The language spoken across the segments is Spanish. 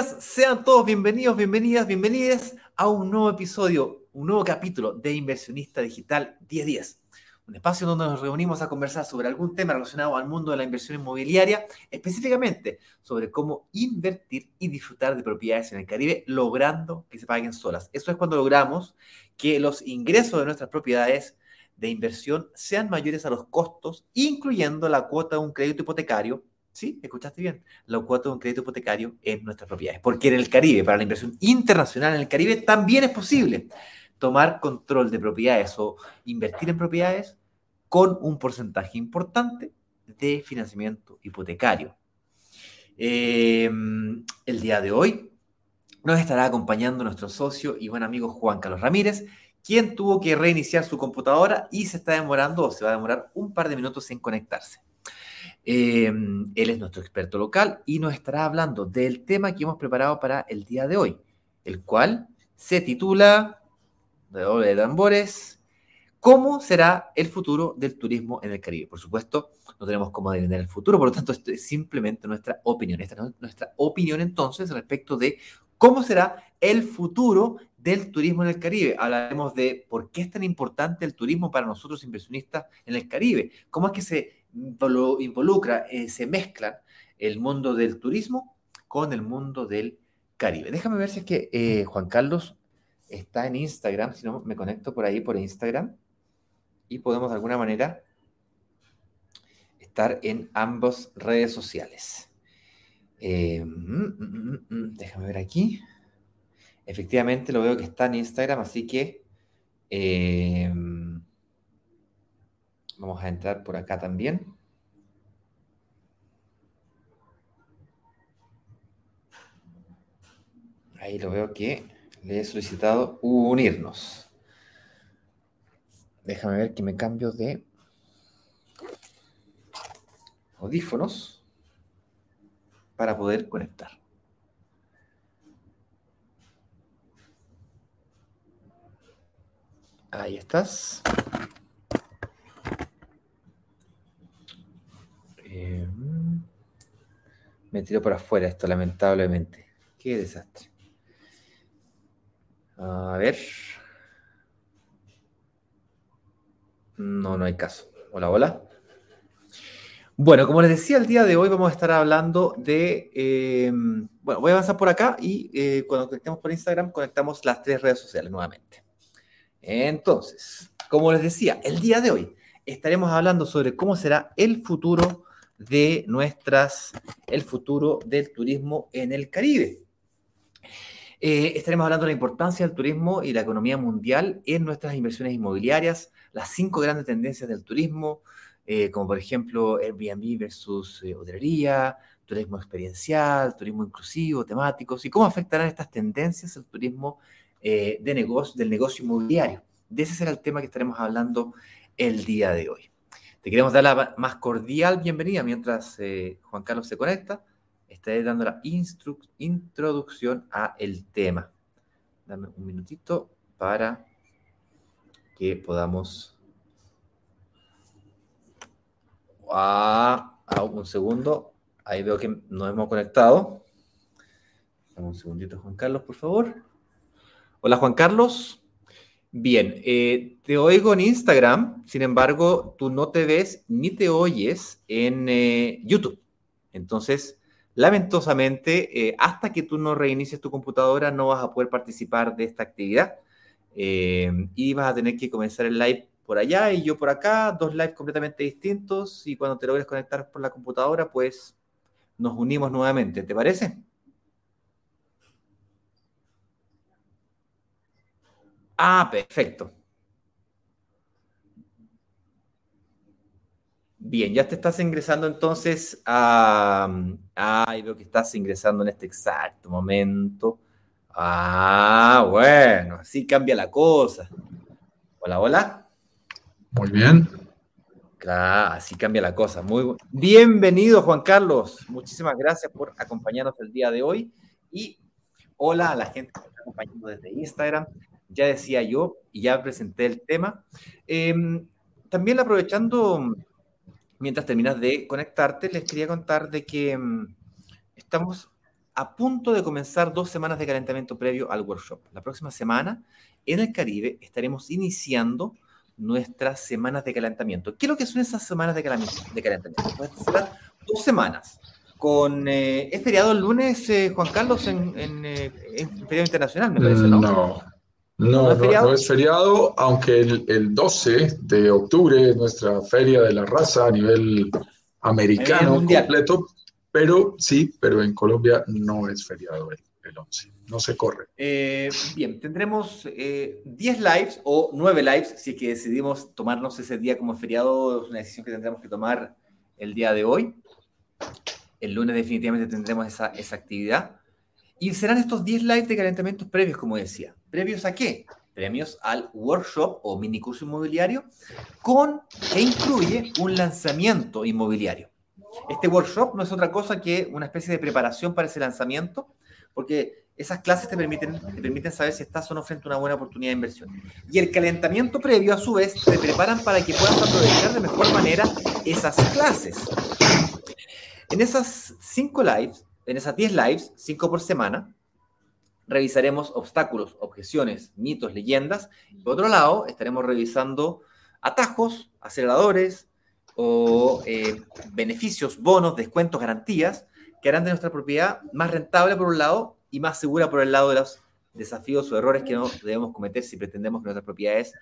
sean todos bienvenidos, bienvenidas, bienvenidas a un nuevo episodio, un nuevo capítulo de Inversionista Digital 1010. Un espacio donde nos reunimos a conversar sobre algún tema relacionado al mundo de la inversión inmobiliaria, específicamente sobre cómo invertir y disfrutar de propiedades en el Caribe, logrando que se paguen solas. Eso es cuando logramos que los ingresos de nuestras propiedades de inversión sean mayores a los costos, incluyendo la cuota de un crédito hipotecario Sí, escuchaste bien. La cuota de un crédito hipotecario en nuestras propiedades. Porque en el Caribe, para la inversión internacional en el Caribe, también es posible tomar control de propiedades o invertir en propiedades con un porcentaje importante de financiamiento hipotecario. Em, el día de hoy nos estará acompañando nuestro socio y buen amigo Juan Carlos Ramírez, quien tuvo que reiniciar su computadora y se está demorando o se va a demorar un par de minutos en conectarse. Em, él es nuestro experto local y nos estará hablando del tema que hemos preparado para el día de hoy, el cual se titula, de doble de tambores, ¿Cómo será el futuro del turismo en el Caribe? Por supuesto, no tenemos cómo adivinar el futuro, por lo tanto, esto es simplemente nuestra opinión. Esta es nuestra opinión entonces respecto de cómo será el futuro del turismo en el Caribe. Hablaremos de por qué es tan importante el turismo para nosotros inversionistas en el Caribe, cómo es que se involucra, eh, se mezclan el mundo del turismo con el mundo del Caribe. Déjame ver si es que eh, Juan Carlos está en Instagram, si no me conecto por ahí por Instagram y podemos de alguna manera estar en ambas redes sociales. Eh, mm, mm, mm, déjame ver aquí. Efectivamente lo veo que está en Instagram, así que Vamos a entrar por acá también. Ahí lo veo que le he solicitado unirnos. Déjame ver que me cambio de audífonos para poder conectar. Ahí estás. Me tiró por afuera esto, lamentablemente. Qué desastre. A ver. No, no hay caso. Hola, hola. Bueno, como les decía, el día de hoy vamos a estar hablando de... Em, bueno, voy a avanzar por acá y eh, cuando conectemos por Instagram conectamos las tres redes sociales nuevamente. Entonces, como les decía, el día de hoy estaremos hablando sobre cómo será el futuro de nuestras, el futuro del turismo en el Caribe. Eh, estaremos hablando de la importancia del turismo y la economía mundial en nuestras inversiones inmobiliarias, las cinco grandes tendencias del turismo, eh, como por ejemplo Airbnb versus eh, hotelería, turismo experiencial, turismo inclusivo, temáticos, y cómo afectarán estas tendencias el turismo de negocio, del negocio inmobiliario. De ese será el tema que estaremos hablando el día de hoy. Te queremos dar la más cordial bienvenida mientras eh, Juan Carlos se conecta. Estaré dando la introducción a el tema. Dame un minutito para que podamos... Ah, ah, un segundo. Ahí veo que nos hemos conectado. Dame un segundito, Juan Carlos, por favor. Hola, Juan Carlos. Bien, eh, te oigo en Instagram, sin embargo, tú no te ves ni te oyes en eh, YouTube. Entonces, lamentosamente, eh, hasta que tú no reinicies tu computadora, no vas a poder participar de esta actividad. y vas a tener que comenzar el live por allá y yo por acá, dos lives completamente distintos. Y cuando te logres conectar por la computadora, pues nos unimos nuevamente. ¿Te parece? Ah, perfecto. Bien, ya te estás ingresando entonces a... Ay, veo que estás ingresando en este exacto momento. Ah, bueno, así cambia la cosa. Hola, hola. Muy bien. Claro, así cambia la cosa. Muy bienvenido, Juan Carlos. Muchísimas gracias por acompañarnos el día de hoy. Y hola a la gente que está acompañando desde Instagram, ya decía yo y ya presenté el tema. Em, también aprovechando, mientras terminas de conectarte, les quería contar de que em, estamos a punto de comenzar dos semanas de calentamiento previo al workshop. La próxima semana en el Caribe estaremos iniciando nuestras semanas de calentamiento. ¿Qué es lo que son esas semanas de calentamiento? Pues dos semanas. Con, eh, ¿Es feriado el lunes, eh, Juan Carlos, en, en, eh, feriado internacional, no? No, no, no, es, feriado? aunque el, el, 12 de octubre es nuestra feria de la raza a nivel americano completo, pero sí, pero en Colombia no es feriado el, el 11, no se corre. Eh, bien, tendremos 10 eh, lives o 9 lives si es que decidimos tomarnos ese día como feriado, es una decisión que tendremos que tomar el día de hoy. El lunes definitivamente tendremos esa, esa actividad. Y serán estos 10 lives de calentamientos previos, como decía. ¿Previos a qué? Premios al workshop o mini curso inmobiliario con que incluye un lanzamiento inmobiliario. Este workshop no es otra cosa que una especie de preparación para ese lanzamiento, porque esas clases te permiten, te permiten saber si estás o no frente a una buena oportunidad de inversión. Y el calentamiento previo, a su vez, te preparan para que puedas aprovechar de mejor manera esas clases. En esas cinco lives, en esas 10 lives, cinco por semana, revisaremos obstáculos, objeciones, mitos, leyendas. Por otro lado, estaremos revisando atajos, aceleradores o eh, beneficios, bonos, descuentos, garantías que harán de nuestra propiedad más rentable por un lado y más segura por el lado de los desafíos o errores que no debemos cometer si pretendemos que nuestras propiedades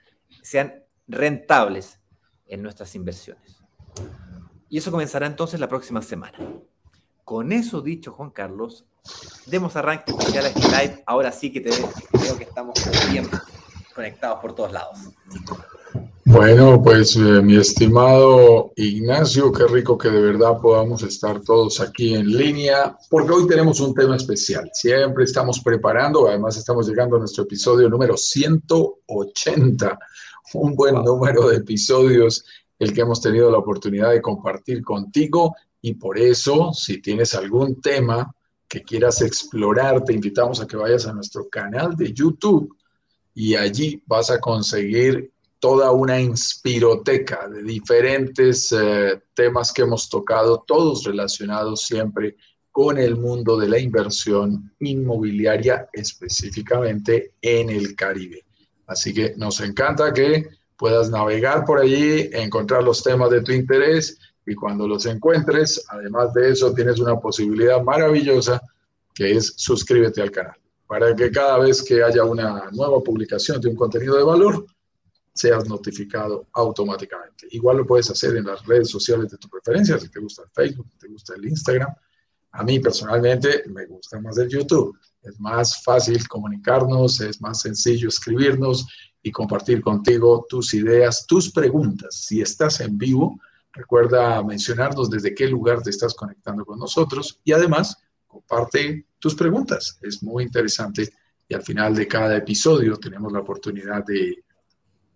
sean rentables en nuestras inversiones. Y eso comenzará entonces la próxima semana. Con eso dicho, Juan Carlos, demos arranque oficial a este live. Ahora sí que te veo que estamos bien conectados por todos lados. Bueno, pues eh, mi estimado Ignacio, qué rico que de verdad podamos estar todos aquí en línea, porque hoy tenemos un tema especial. Siempre estamos preparando, además estamos llegando a nuestro episodio número 180, un buen número de episodios el que hemos tenido la oportunidad de compartir contigo y por eso, si tienes algún tema que quieras explorar, te invitamos a que vayas a nuestro canal de YouTube y allí vas a conseguir toda una inspiroteca de diferentes eh, temas que hemos tocado, todos relacionados siempre con el mundo de la inversión inmobiliaria, específicamente en el Caribe. Así que nos encanta que puedas navegar por allí, encontrar los temas de tu interés y cuando los encuentres, además de eso, tienes una posibilidad maravillosa que es suscríbete al canal para que cada vez que haya una nueva publicación de un contenido de valor, seas notificado automáticamente. Igual lo puedes hacer en las redes sociales de tu preferencia, si te gusta el Facebook, si te gusta el Instagram. A mí personalmente me gusta más el YouTube. Es más fácil comunicarnos, es más sencillo escribirnos y compartir contigo tus ideas, tus preguntas. Si estás en vivo, Recuerda mencionarnos desde qué lugar te estás conectando con nosotros y además comparte tus preguntas. Es muy interesante y al final de cada episodio tenemos la oportunidad de,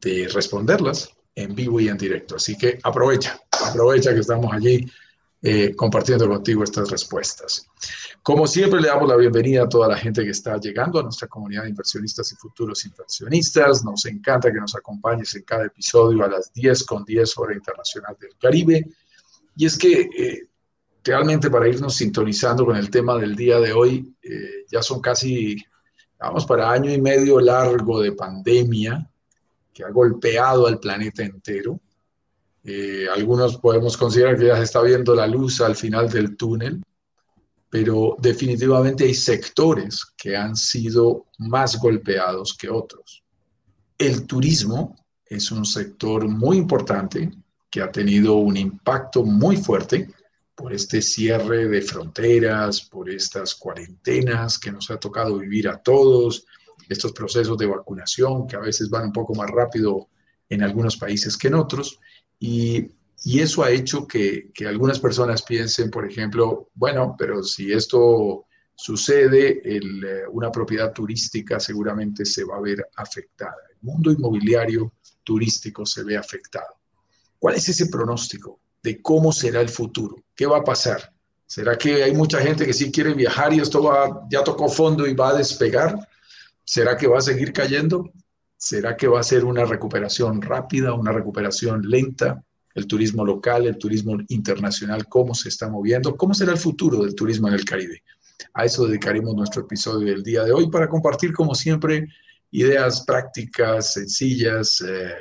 de responderlas en vivo y en directo. Así que aprovecha, aprovecha que estamos allí eh, compartiendo contigo estas respuestas. Como siempre, le damos la bienvenida a toda la gente que está llegando a nuestra comunidad de inversionistas y futuros inversionistas. Nos encanta que nos acompañes en cada episodio a las 10 con 10 hora internacional del Caribe. Y es que eh, realmente para irnos sintonizando con el tema del día de hoy, eh, ya son casi, vamos, para año y medio largo de pandemia que ha golpeado al planeta entero. Eh, algunos podemos considerar que ya se está viendo la luz al final del túnel, pero definitivamente hay sectores que han sido más golpeados que otros. El turismo es un sector muy importante que ha tenido un impacto muy fuerte por este cierre de fronteras, por estas cuarentenas que nos ha tocado vivir a todos, estos procesos de vacunación que a veces van un poco más rápido en algunos países que en otros. Y, eso ha hecho que, algunas personas piensen, por ejemplo, bueno, pero si esto sucede, eh, una propiedad turística seguramente se va a ver afectada. El mundo inmobiliario turístico se ve afectado. ¿Cuál es ese pronóstico de cómo será el futuro? ¿Qué va a pasar? ¿Será que hay mucha gente que sí quiere viajar y esto va, ya tocó fondo y va a despegar? ¿Será que va a seguir cayendo? ¿Será que va a ser una recuperación rápida, una recuperación lenta? El turismo local, el turismo internacional, ¿cómo se está moviendo? ¿Cómo será el futuro del turismo en el Caribe? A eso dedicaremos nuestro episodio del día de hoy para compartir, como siempre, ideas prácticas, sencillas, eh,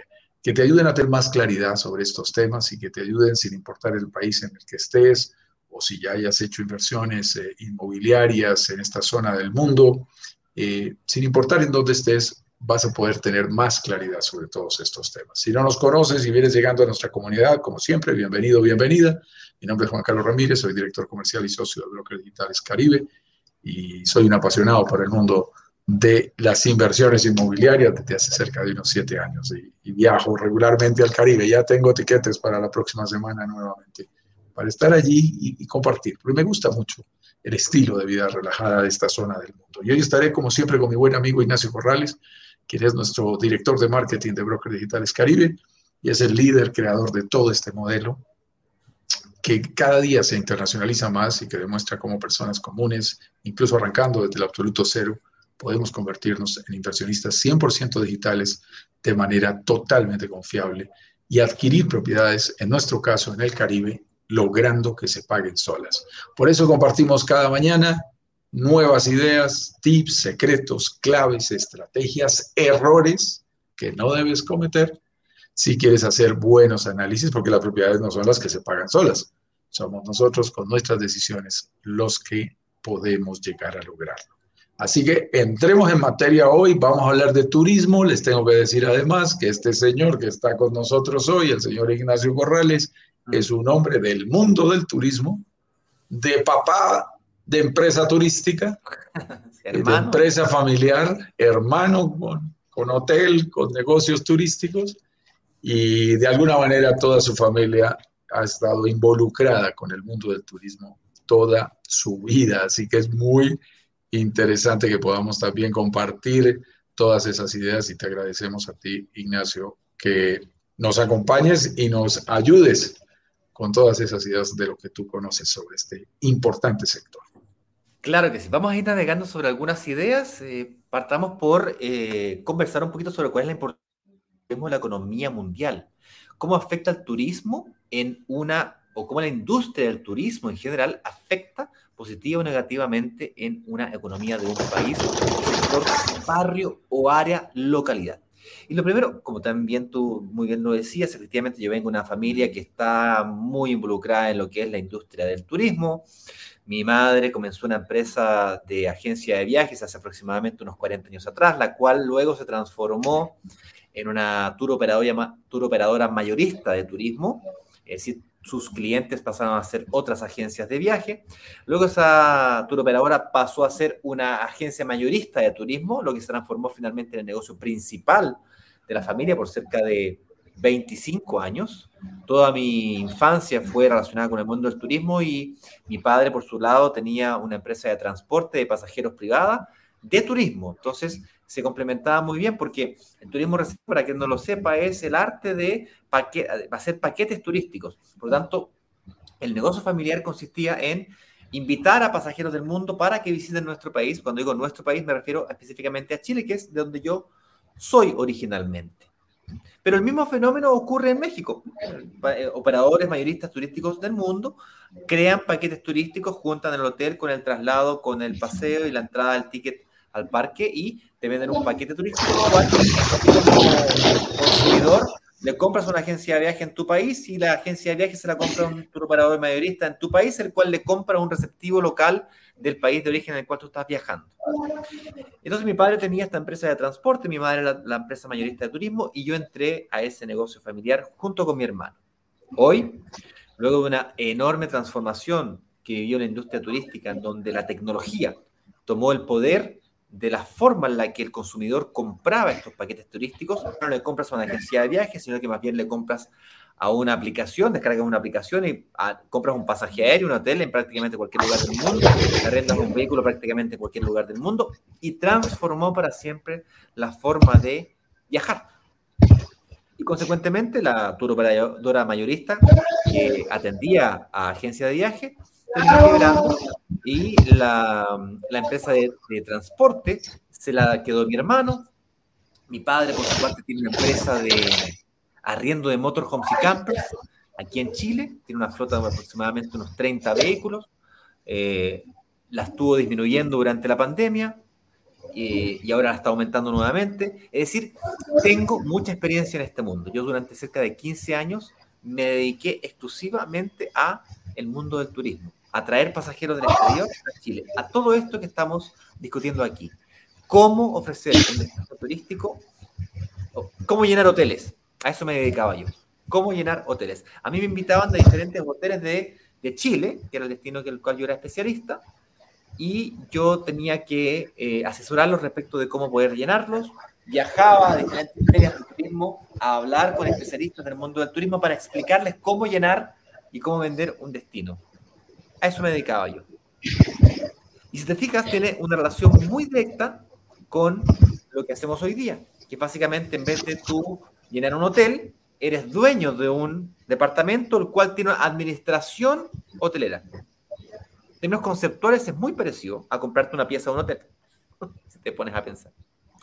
que te ayuden a tener más claridad sobre estos temas y que te ayuden sin importar el país en el que estés o si ya hayas hecho inversiones eh, inmobiliarias en esta zona del mundo, eh, sin importar en dónde estés, vas a poder tener más claridad sobre todos estos temas. Si no nos conoces y vienes llegando a nuestra comunidad, como siempre, bienvenido, bienvenida. Mi nombre es Juan Carlos Ramírez, soy director comercial y socio de Brokers Digitales Caribe y soy un apasionado por el mundo de las inversiones inmobiliarias desde hace cerca de unos siete años y, y viajo regularmente al Caribe. Ya tengo tiquetes para la próxima semana nuevamente para estar allí y, compartir, porque me gusta mucho el estilo de vida relajada de esta zona del mundo. Y hoy estaré, como siempre, con mi buen amigo Ignacio Corrales, quien es nuestro director de marketing de Brokers Digitales Caribe y es el líder creador de todo este modelo que cada día se internacionaliza más y que demuestra cómo personas comunes, incluso arrancando desde el absoluto cero, podemos convertirnos en inversionistas 100% digitales de manera totalmente confiable y adquirir propiedades, en nuestro caso en el Caribe, logrando que se paguen solas. Por eso compartimos cada mañana nuevas ideas, tips, secretos, claves, estrategias, errores que no debes cometer si quieres hacer buenos análisis, porque las propiedades no son las que se pagan solas. Somos nosotros con nuestras decisiones los que podemos llegar a lograrlo. Así que entremos en materia hoy, vamos a hablar de turismo. Les tengo que decir además que este señor que está con nosotros hoy, el señor Ignacio Corrales, es un hombre del mundo del turismo, de papá de empresa turística, de empresa familiar, hermano con, con hotel, con negocios turísticos y de alguna manera toda su familia ha estado involucrada con el mundo del turismo toda su vida. Así que es muy interesante que podamos también compartir todas esas ideas y te agradecemos a ti, Ignacio, que nos acompañes y nos ayudes con todas esas ideas de lo que tú conoces sobre este importante sector. Claro que sí. Vamos a ir navegando sobre algunas ideas. Eh, partamos por eh, conversar un poquito sobre cuál es la importancia de la economía mundial. ¿Cómo afecta el turismo en una, o cómo la industria del turismo en general afecta positiva o negativamente en una economía de un país, sector, barrio o área, localidad? Y lo primero, como también tú muy bien lo decías, efectivamente yo vengo de una familia que está muy involucrada en lo que es la industria del turismo. Mi madre comenzó una empresa de agencia de viajes hace aproximadamente unos 40 años atrás, la cual luego se transformó en una tour operadora, tour operadora mayorista de turismo, es decir, sus clientes pasaron a ser otras agencias de viaje. Luego esa tour operadora pasó a ser una agencia mayorista de turismo, lo que se transformó finalmente en el negocio principal de la familia por cerca de 25 años. Toda mi infancia fue relacionada con el mundo del turismo y mi padre, por su lado, tenía una empresa de transporte de pasajeros privada de turismo. Entonces, se complementaba muy bien porque el turismo, para quien no lo sepa, es el arte de hacer paquetes turísticos. Por lo tanto, el negocio familiar consistía en invitar a pasajeros del mundo para que visiten nuestro país. Cuando digo nuestro país me refiero específicamente a Chile, que es de donde yo soy originalmente. Pero el mismo fenómeno ocurre en México. Eh, operadores mayoristas turísticos del mundo crean paquetes turísticos, juntan el hotel con el traslado, con el paseo y la entrada del ticket al parque y te venden un paquete turístico, cual como consumidor le compras una agencia de viaje en tu país y la agencia de viaje se la compra un tour operador mayorista en tu país, el cual le compra un receptivo local del país de origen en el cual tú estás viajando. Entonces mi padre tenía esta empresa de transporte, mi madre la, la empresa mayorista de turismo y yo entré a ese negocio familiar junto con mi hermano. Hoy, luego de una enorme transformación que vivió la industria turística, en donde la tecnología tomó el poder de la forma en la que el consumidor compraba estos paquetes turísticos, no le compras a una agencia de viajes, sino que más bien le compras a una aplicación, descargas una aplicación y ah, compras un pasaje aéreo, un hotel en prácticamente cualquier lugar del mundo, arrendas un vehículo prácticamente en cualquier lugar del mundo y transformó para siempre la forma de viajar. Y consecuentemente la tour operadora mayorista que atendía a agencias de viaje y la, la empresa de, transporte se la quedó mi hermano. Mi padre, por su parte, tiene una empresa de arriendo de motorhomes y campers aquí en Chile. Tiene una flota de aproximadamente unos 30 vehículos. Eh, la estuvo disminuyendo durante la pandemia eh, y ahora la está aumentando nuevamente. Es decir, tengo mucha experiencia en este mundo. Yo durante cerca de 15 años me dediqué exclusivamente a el mundo del turismo, a traer pasajeros del exterior a Chile, a todo esto que estamos discutiendo aquí. Cómo ofrecer un destino turístico, cómo llenar hoteles. A eso me dedicaba yo. Cómo llenar hoteles. A mí me invitaban de diferentes hoteles de, de Chile, que era el destino en el cual yo era especialista, y yo tenía que eh, asesorarlos respecto de cómo poder llenarlos. Viajaba a diferentes ferias de turismo a hablar con especialistas del mundo del turismo para explicarles cómo llenar y cómo vender un destino. A eso me dedicaba yo. Y si te fijas, tiene una relación muy directa con lo que hacemos hoy día, que básicamente en vez de tú llenar un hotel, eres dueño de un departamento el cual tiene administración hotelera términos conceptuales es muy parecido a comprarte una pieza de un hotel, si te pones a pensar.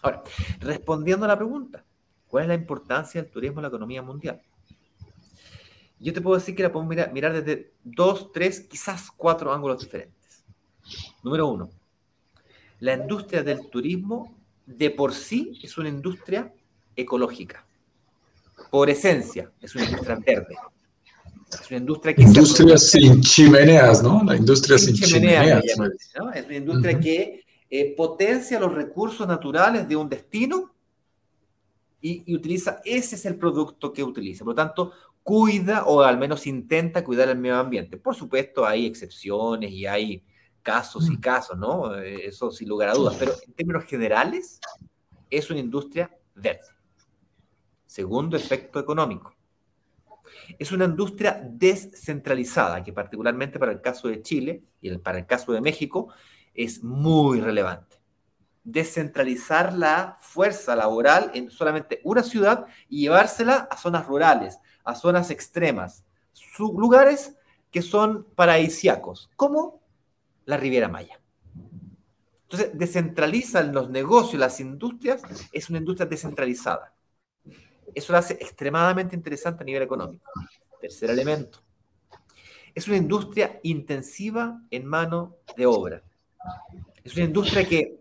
Ahora, respondiendo a la pregunta, ¿cuál es la importancia del turismo en la economía mundial? Yo te puedo decir que la podemos mirar, mirar desde dos, tres, quizás cuatro ángulos diferentes. Número uno, la industria del turismo de por sí es una industria ecológica. Por esencia, es una industria verde. Es una industria que... Industria sin chimeneas, ¿no? La industria sin, chimeneas. Es una industria que eh, potencia los recursos naturales de un destino y, utiliza, ese es el producto que utiliza. Por lo tanto, cuida o al menos intenta cuidar el medio ambiente. Por supuesto, hay excepciones y hay casos y mm. casos, ¿no? Eh, eso sin lugar a dudas, pero en términos generales es una industria verde. Segundo efecto económico es una industria descentralizada, que particularmente para el caso de Chile y para el caso de México es muy relevante. Descentralizar la fuerza laboral en solamente una ciudad y llevársela a zonas rurales, a zonas extremas, lugares que son paradisiacos, como la Riviera Maya. Entonces, descentralizan los negocios, las industrias, es una industria descentralizada. Eso lo hace extremadamente interesante a nivel económico. Tercer elemento. Es una industria intensiva en mano de obra. Es una industria que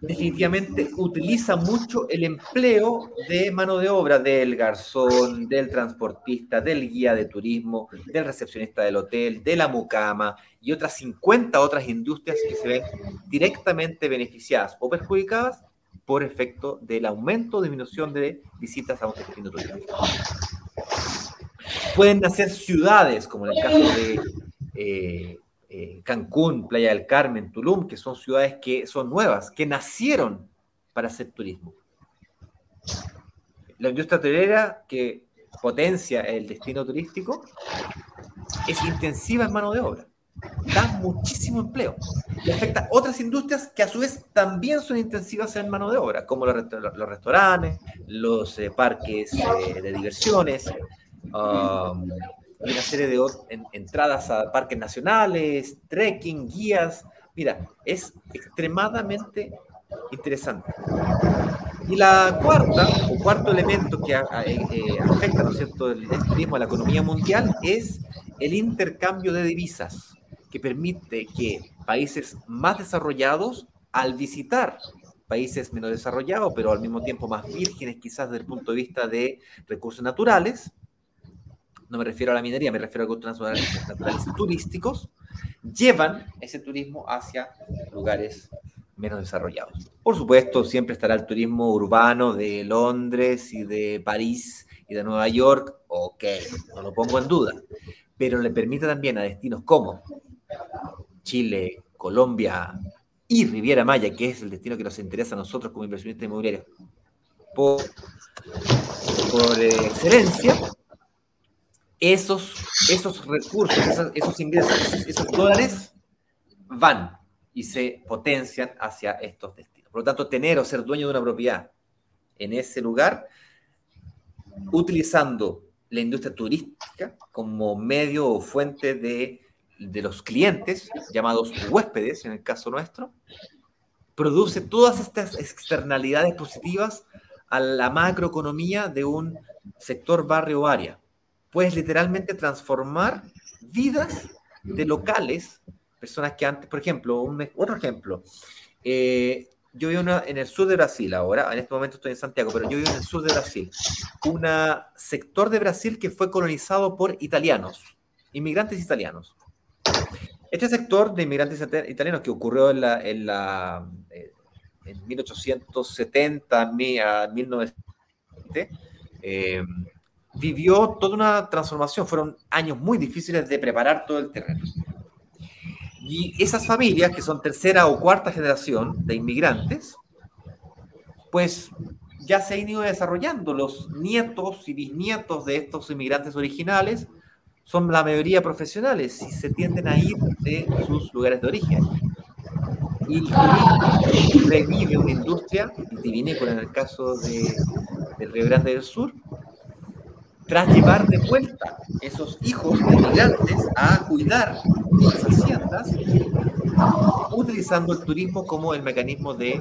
definitivamente utiliza mucho el empleo de mano de obra del garzón, del transportista, del guía de turismo, del recepcionista del hotel, de la mucama y otras 50 otras industrias que se ven directamente beneficiadas o perjudicadas por efecto del aumento o disminución de visitas a un destino turístico. Pueden nacer ciudades, como en el caso de eh, eh, Cancún, Playa del Carmen, Tulum, que son ciudades que son nuevas, que nacieron para hacer turismo. La industria hotelera que potencia el destino turístico es intensiva en mano de obra da muchísimo empleo y afecta a otras industrias que a su vez también son intensivas en mano de obra, como los, restaurantes, los eh, parques eh, de diversiones, um, una serie de entradas a parques nacionales, trekking, guías. Mira, es extremadamente interesante. Y la cuarta, o cuarto elemento que eh, afecta, ¿no es cierto?, el turismo a la economía mundial es el intercambio de divisas que permite que países más desarrollados, al visitar países menos desarrollados, pero al mismo tiempo más vírgenes quizás desde el punto de vista de recursos naturales, no me refiero a la minería, me refiero a recursos naturales, naturales turísticos, llevan ese turismo hacia lugares menos desarrollados. Por supuesto, siempre estará el turismo urbano de Londres y de París y de Nueva York, ok, no lo pongo en duda, pero le permite también a destinos como Chile, Colombia y Riviera Maya, que es el destino que nos interesa a nosotros como inversionistas inmobiliarios, por, por excelencia, esos, esos recursos, esos, ingresos, esos, dólares van y se potencian hacia estos destinos. Por lo tanto, tener o ser dueño de una propiedad en ese lugar, utilizando la industria turística como medio o fuente de de los clientes, llamados huéspedes en el caso nuestro, produce todas estas externalidades positivas a la macroeconomía de un sector, barrio o área. Puedes literalmente transformar vidas de locales personas que antes, por ejemplo, un, otro ejemplo, eh, yo vivo en el sur de Brasil ahora, en este momento estoy en Santiago, pero yo vivo en el sur de Brasil, un sector de Brasil que fue colonizado por italianos, inmigrantes italianos. Este sector de inmigrantes italianos que ocurrió en, la, en, la, eh, en 1870 a 1920, eh, vivió toda una transformación. Fueron años muy difíciles de preparar todo el terreno. Y esas familias, que son tercera o cuarta generación de inmigrantes, pues ya se han ido desarrollando. Los nietos y bisnietos de estos inmigrantes originales son la mayoría profesionales y se tienden a ir de sus lugares de origen. Y revive una industria vitivinícola en el caso de, del Río Grande del Sur, tras llevar de vuelta esos hijos de inmigrantes a cuidar las haciendas, utilizando el turismo como el mecanismo de,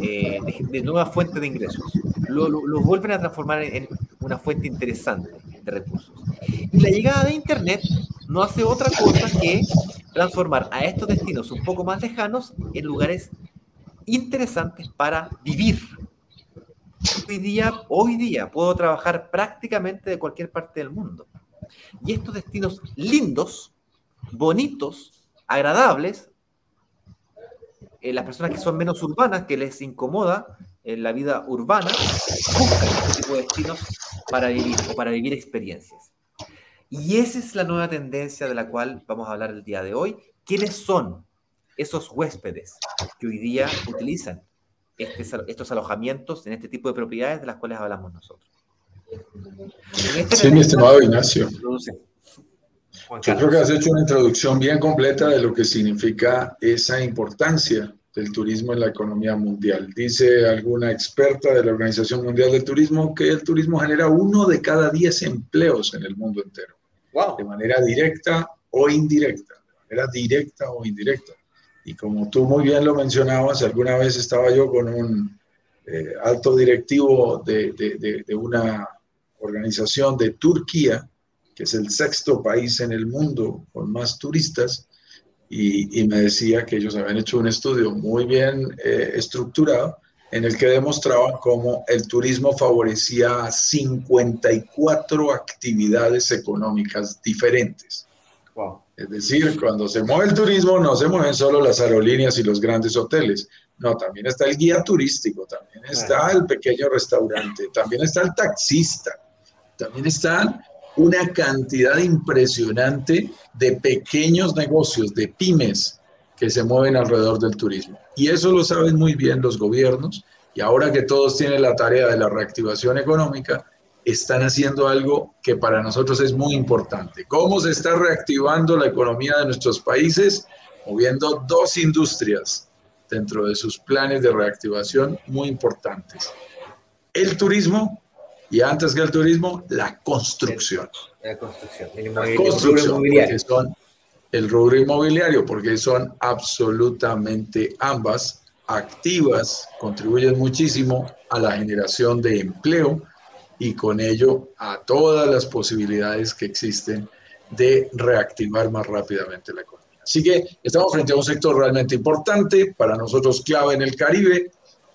eh, de, nueva fuente de ingresos. Lo, lo, vuelven a transformar en una fuente interesante de recursos. Y la llegada de Internet no hace otra cosa que transformar a estos destinos un poco más lejanos en lugares interesantes para vivir, Hoy día, hoy día puedo trabajar prácticamente de cualquier parte del mundo. Y estos destinos lindos, bonitos, agradables, eh, las personas que son menos urbanas, que les incomoda en la vida urbana, buscan este tipo de destinos para vivir o para vivir experiencias. Y esa es la nueva tendencia de la cual vamos a hablar el día de hoy. ¿Quiénes son esos huéspedes que hoy día utilizan este estos alojamientos en este tipo de propiedades de las cuales hablamos nosotros. Este sí, mi estimado Ignacio. Yo creo que has hecho una introducción bien completa de lo que significa esa importancia del turismo en la economía mundial. Dice alguna experta de la Organización Mundial del Turismo que el turismo genera uno de cada diez empleos en el mundo entero. De manera directa o indirecta. De manera directa o indirecta. Y como tú muy bien lo mencionabas, alguna vez estaba yo con un eh, alto directivo de, de, de, una organización de Turquía, que es el sexto país en el mundo con más turistas, y, y me decía que ellos habían hecho un estudio muy bien eh, estructurado en el que demostraban cómo el turismo favorecía 54 actividades económicas diferentes. Wow. Es decir, cuando se mueve el turismo, no se mueven solo las aerolíneas y los grandes hoteles. No, también está el guía turístico, también está el pequeño restaurante, también está el taxista, también está una cantidad impresionante de pequeños negocios, de pymes que se mueven alrededor del turismo. Y eso lo saben muy bien los gobiernos. Y ahora que todos tienen la tarea de la reactivación económica, están haciendo algo que para nosotros es muy importante. ¿Cómo se está reactivando la economía de nuestros países? Moviendo dos industrias dentro de sus planes de reactivación muy importantes. El turismo y antes que el turismo, la construcción. La construcción. El la construcción, porque son el rubro inmobiliario, porque son absolutamente ambas activas, contribuyen muchísimo a la generación de empleo, y con ello a todas las posibilidades que existen de reactivar más rápidamente la economía. Así que estamos frente a un sector realmente importante, para nosotros clave en el Caribe,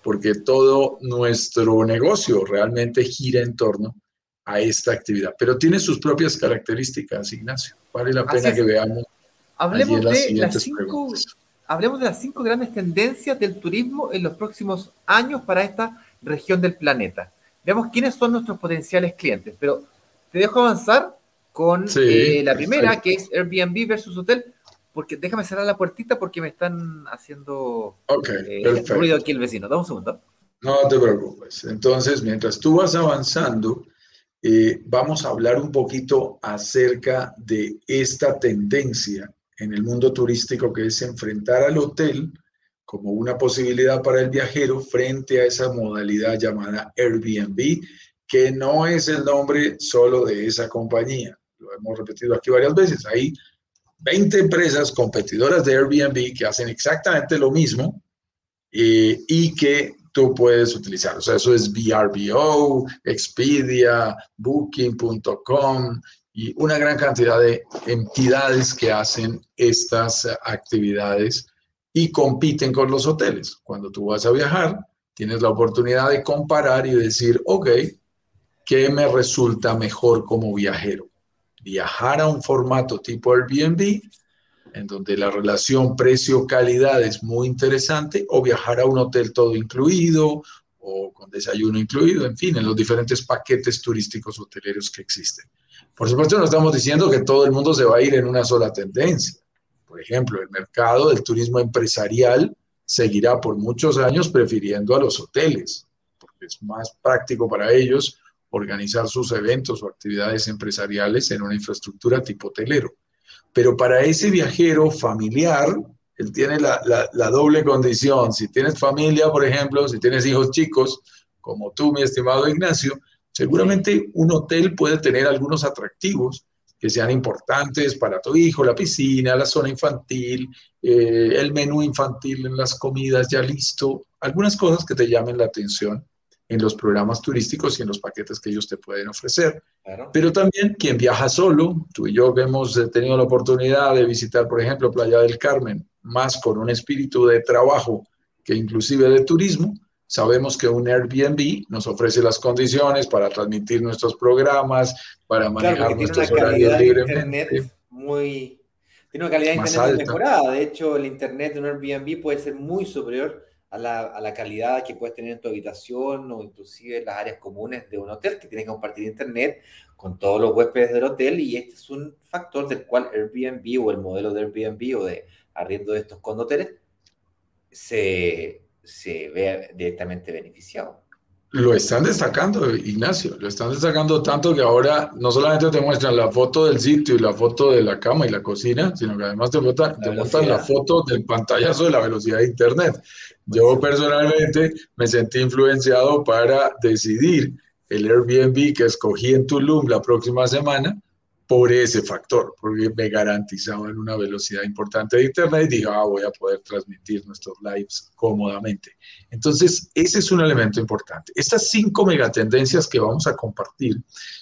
porque todo nuestro negocio realmente gira en torno a esta actividad. Pero tiene sus propias características, Ignacio. Vale la pena que veamos. Hablemos de, las cinco, hablemos de las cinco grandes tendencias del turismo en los próximos años para esta región del planeta veamos quiénes son nuestros potenciales clientes. Pero te dejo avanzar con eh, la primera, que es Airbnb versus hotel, porque déjame cerrar la puertita porque me están haciendo eh, ruido aquí el vecino. Dame un segundo. No te preocupes. Entonces, mientras tú vas avanzando, eh, vamos a hablar un poquito acerca de esta tendencia en el mundo turístico que es enfrentar al hotel como una posibilidad para el viajero frente a esa modalidad llamada Airbnb, que no es el nombre solo de esa compañía. Lo hemos repetido aquí varias veces. Hay 20 empresas competidoras de Airbnb que hacen exactamente lo mismo eh, y que tú puedes utilizar. O sea, eso es VRBO, Expedia, Booking.com y una gran cantidad de entidades que hacen estas actividades y compiten con los hoteles. Cuando tú vas a viajar, tienes la oportunidad de comparar y decir, ok, ¿qué me resulta mejor como viajero? Viajar a un formato tipo Airbnb, en donde la relación precio-calidad es muy interesante, o viajar a un hotel todo incluido o con desayuno incluido, en fin, en los diferentes paquetes turísticos hoteleros que existen. Por supuesto, no estamos diciendo que todo el mundo se va a ir en una sola tendencia. Por ejemplo, el mercado del turismo empresarial seguirá por muchos años prefiriendo a los hoteles, porque es más práctico para ellos organizar sus eventos o actividades empresariales en una infraestructura tipo hotelero. Pero para ese viajero familiar, él tiene la, la, doble condición. Si tienes familia, por ejemplo, si tienes hijos chicos, como tú, mi estimado Ignacio, seguramente un hotel puede tener algunos atractivos que sean importantes para tu hijo, la piscina, la zona infantil, eh, el menú infantil en las comidas ya listo, algunas cosas que te llamen la atención en los programas turísticos y en los paquetes que ellos te pueden ofrecer. Pero también quien viaja solo, tú y yo hemos eh, tenido la oportunidad de visitar, por ejemplo, Playa del Carmen, más con un espíritu de trabajo que inclusive de turismo, Sabemos que un Airbnb nos ofrece las condiciones para transmitir nuestros programas, para manejar nuestros horarios libremente. Muy, tiene una calidad de internet mejorada. De hecho, el internet de un Airbnb puede ser muy superior a la, calidad que puedes tener en tu habitación o inclusive en las áreas comunes de un hotel que tiene que compartir internet con todos los huéspedes del hotel y este es un factor del cual Airbnb o el modelo de Airbnb o de arriendo de estos condoteles se, se ve directamente beneficiado. Lo están destacando, Ignacio, lo están destacando tanto que ahora no solamente te muestran la foto del sitio y la foto de la cama y la cocina, sino que además te, te muestran la foto del pantallazo de la velocidad de Internet. Yo personalmente me sentí influenciado para decidir el Airbnb que escogí en Tulum la próxima semana por ese factor, porque me garantizaban una velocidad importante de Internet y dije, ah, voy a poder transmitir nuestros lives cómodamente. Entonces, ese es un elemento importante. Estas cinco megatendencias que vamos a compartir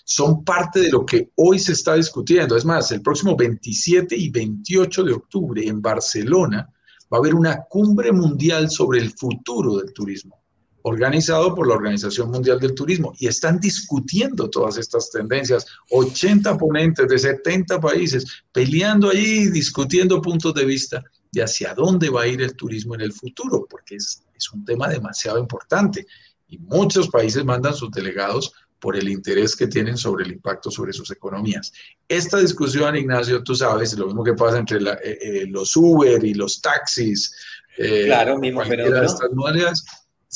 son parte de lo que hoy se está discutiendo. Es más, el próximo 27 y 28 de octubre en Barcelona va a haber una cumbre mundial sobre el futuro del turismo organizado por la Organización Mundial del Turismo y están discutiendo todas estas tendencias. 80 ponentes de 70 países peleando allí, discutiendo puntos de vista de hacia dónde va a ir el turismo en el futuro, porque es, es un tema demasiado importante y muchos países mandan sus delegados por el interés que tienen sobre el impacto sobre sus economías. Esta discusión, Ignacio, tú sabes, lo mismo que pasa entre eh, eh, los Uber y los taxis, eh, claro, mismo fenómeno. de estas modalidades,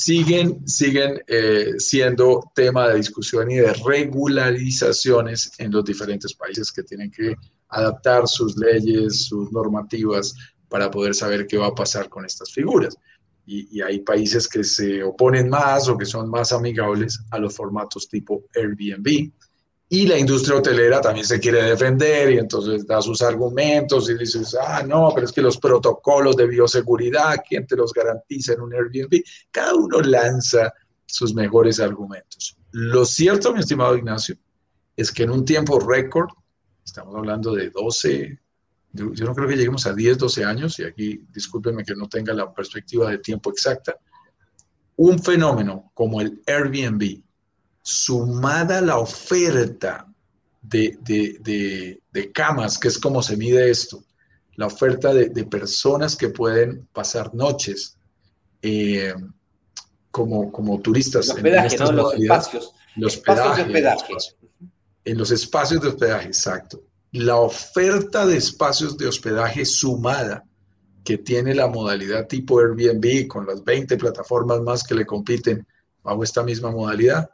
siguen, siguen eh, siendo tema de discusión y de regularizaciones en los diferentes países que tienen que adaptar sus leyes, sus normativas para poder saber qué va a pasar con estas figuras. Y, y, hay países que se oponen más o que son más amigables a los formatos tipo Airbnb y la industria hotelera también se quiere defender y entonces da sus argumentos y dices, ah, no, pero es que los protocolos de bioseguridad, ¿quién te los garantiza en un Airbnb? Cada uno lanza sus mejores argumentos. Lo cierto, mi estimado Ignacio, es que en un tiempo récord, estamos hablando de 12, yo no creo que lleguemos a 10, 12 años, y aquí discúlpenme que no tenga la perspectiva de tiempo exacta, un fenómeno como el Airbnb, sumada la oferta de, camas, que es como se mide esto, la oferta de, personas que pueden pasar noches eh, como, como turistas en, los espacios, los espacios de hospedaje. en los espacios de hospedaje, exacto. La oferta de espacios de hospedaje sumada que tiene la modalidad tipo Airbnb con las 20 plataformas más que le compiten bajo esta misma modalidad,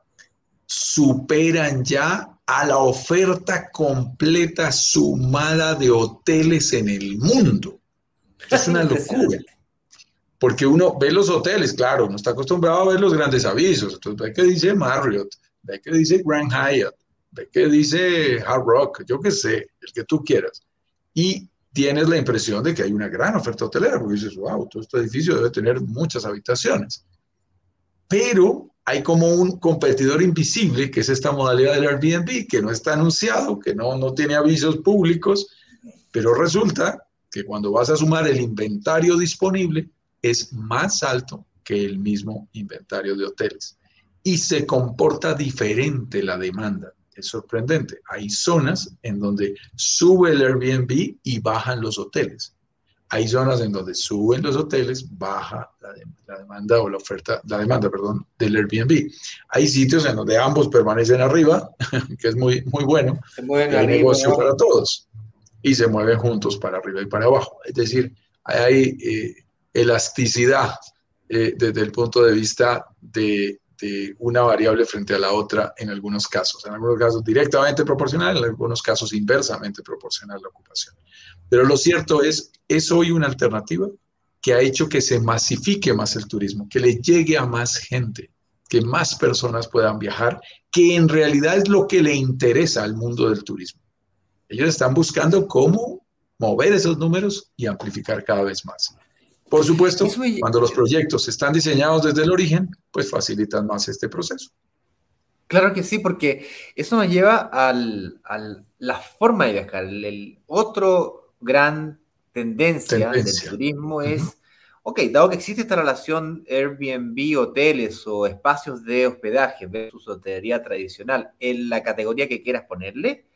superan ya a la oferta completa sumada de hoteles en el mundo. Es una locura. Porque uno ve los hoteles, claro, no está acostumbrado a ver los grandes avisos. Entonces ve que dice Marriott, ve que dice Grand Hyatt, ve que dice Hard Rock, yo qué sé, el que tú quieras. Y tienes la impresión de que hay una gran oferta hotelera, porque dices, wow, todo este edificio debe tener muchas habitaciones. Pero hay como un competidor invisible, que es esta modalidad del Airbnb, que no está anunciado, que no, no tiene avisos públicos, pero resulta que cuando vas a sumar el inventario disponible, es más alto que el mismo inventario de hoteles. Y se comporta diferente la demanda. Es sorprendente. Hay zonas en donde sube el Airbnb y bajan los hoteles. Hay zonas en donde suben los hoteles, baja la, demanda o la oferta, la demanda, perdón, del Airbnb. Hay sitios en donde ambos permanecen arriba, que es muy, muy bueno. Se hay negocio para todos y se mueven juntos para arriba y para abajo. Es decir, hay eh, elasticidad eh, desde el punto de vista de, de una variable frente a la otra en algunos casos. En algunos casos directamente proporcional, en algunos casos inversamente proporcional a la ocupación. Pero lo cierto es, es hoy una alternativa que ha hecho que se masifique más el turismo, que le llegue a más gente, que más personas puedan viajar, que en realidad es lo que le interesa al mundo del turismo. Ellos están buscando cómo mover esos números y amplificar cada vez más. Por supuesto, cuando los proyectos están diseñados desde el origen, pues facilitan más este proceso. Claro que sí, porque eso nos lleva a la forma de viajar. El, otro gran tendencia, del turismo es, ok, dado que existe esta relación Airbnb, hoteles o espacios de hospedaje versus hotelería tradicional en la categoría que quieras ponerle,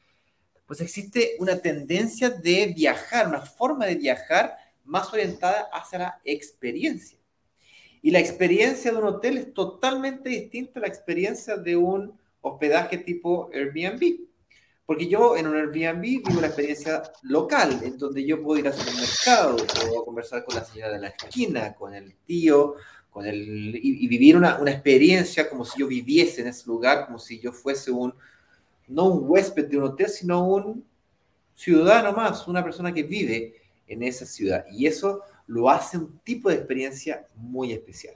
pues existe una tendencia de viajar, una forma de viajar más orientada hacia la experiencia. Y la experiencia de un hotel es totalmente distinta a la experiencia de un hospedaje tipo Airbnb. Porque yo en un Airbnb vivo una experiencia local, en donde yo puedo ir a supermercado, puedo conversar con la señora de la esquina, con el tío, con el, y, vivir una, una, experiencia como si yo viviese en ese lugar, como si yo fuese un, no un huésped de un hotel, sino un ciudadano más, una persona que vive en esa ciudad. Y eso lo hace un tipo de experiencia muy especial.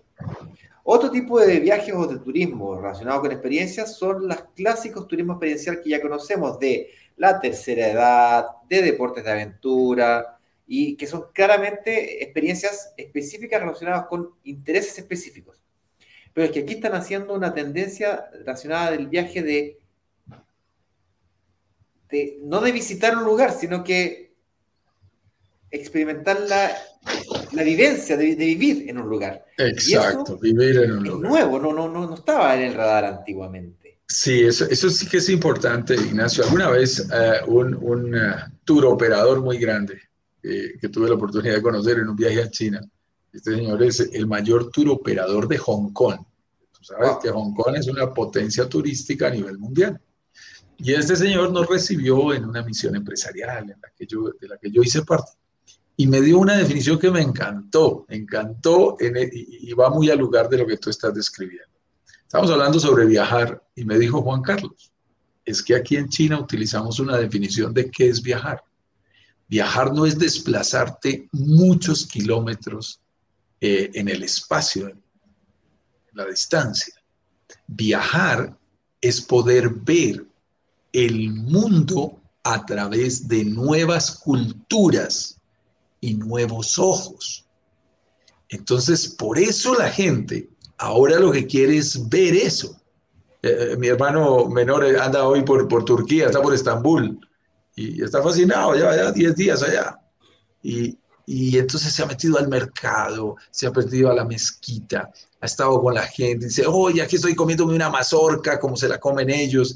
Otro tipo de viajes o de turismo relacionado con experiencias son los clásicos turismo experiencial que ya conocemos de la tercera edad, de deportes de aventura y que son claramente experiencias específicas relacionadas con intereses específicos. Pero es que aquí están haciendo una tendencia relacionada del viaje de, de no de visitar un lugar, sino que experimentar la la vivencia de, vivir en un lugar. Exacto, vivir en un lugar. Nuevo, no, no, no, no estaba en el radar antiguamente. Sí, eso, eso sí que es importante, Ignacio. Alguna vez eh, un, un uh, tour operador muy grande eh, que tuve la oportunidad de conocer en un viaje a China, este señor es el mayor tour operador de Hong Kong. Tú sabes que Hong Kong es una potencia turística a nivel mundial. Y este señor nos recibió en una misión empresarial en la que yo, de la que yo hice parte y me dio una definición que me encantó, encantó e, y, va muy al lugar de lo que tú estás describiendo. Estamos hablando sobre viajar y me dijo Juan Carlos, es que aquí en China utilizamos una definición de qué es viajar. Viajar no es desplazarte muchos kilómetros eh, en el espacio, en la distancia. Viajar es poder ver el mundo a través de nuevas culturas, y nuevos ojos. Entonces, por eso la gente ahora lo que quiere es ver eso. Eh, eh, mi hermano menor anda hoy por, por Turquía, está por Estambul y está fascinado, ya ya 10 días allá. Y, y entonces se ha metido al mercado, se ha metido a la mezquita, ha estado con la gente, dice, oye, aquí estoy comiéndome una mazorca como se la comen ellos.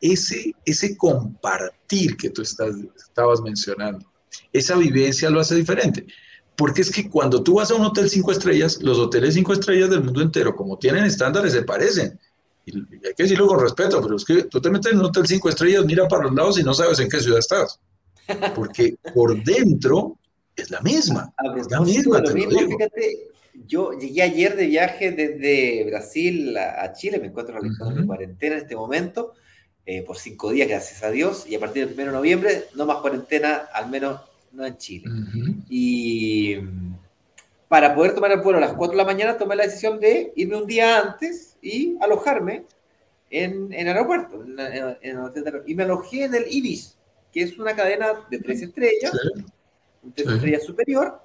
ese, ese compartir que tú estabas mencionando, esa vivencia lo hace diferente. Porque es que cuando tú vas a un hotel cinco estrellas, los hoteles cinco estrellas del mundo entero, como tienen estándares, se parecen. Y hay que decirlo con respeto, pero es que tú te metes en un hotel cinco estrellas, mira para los lados y no sabes en qué ciudad estás. Porque por dentro es la misma. Es la misma, Fíjate, yo llegué ayer de viaje desde Brasil a, Chile, me encuentro realizando mi cuarentena en este momento eh, por cinco días, gracias a Dios, y a partir del 1 de noviembre no más cuarentena, al menos no en Chile. Y para poder tomar el vuelo a las 4 de la mañana, tomé la decisión de irme un día antes y alojarme en, el aeropuerto. y me alojé en el Ibis, que es una cadena de tres estrellas, tres estrellas superior,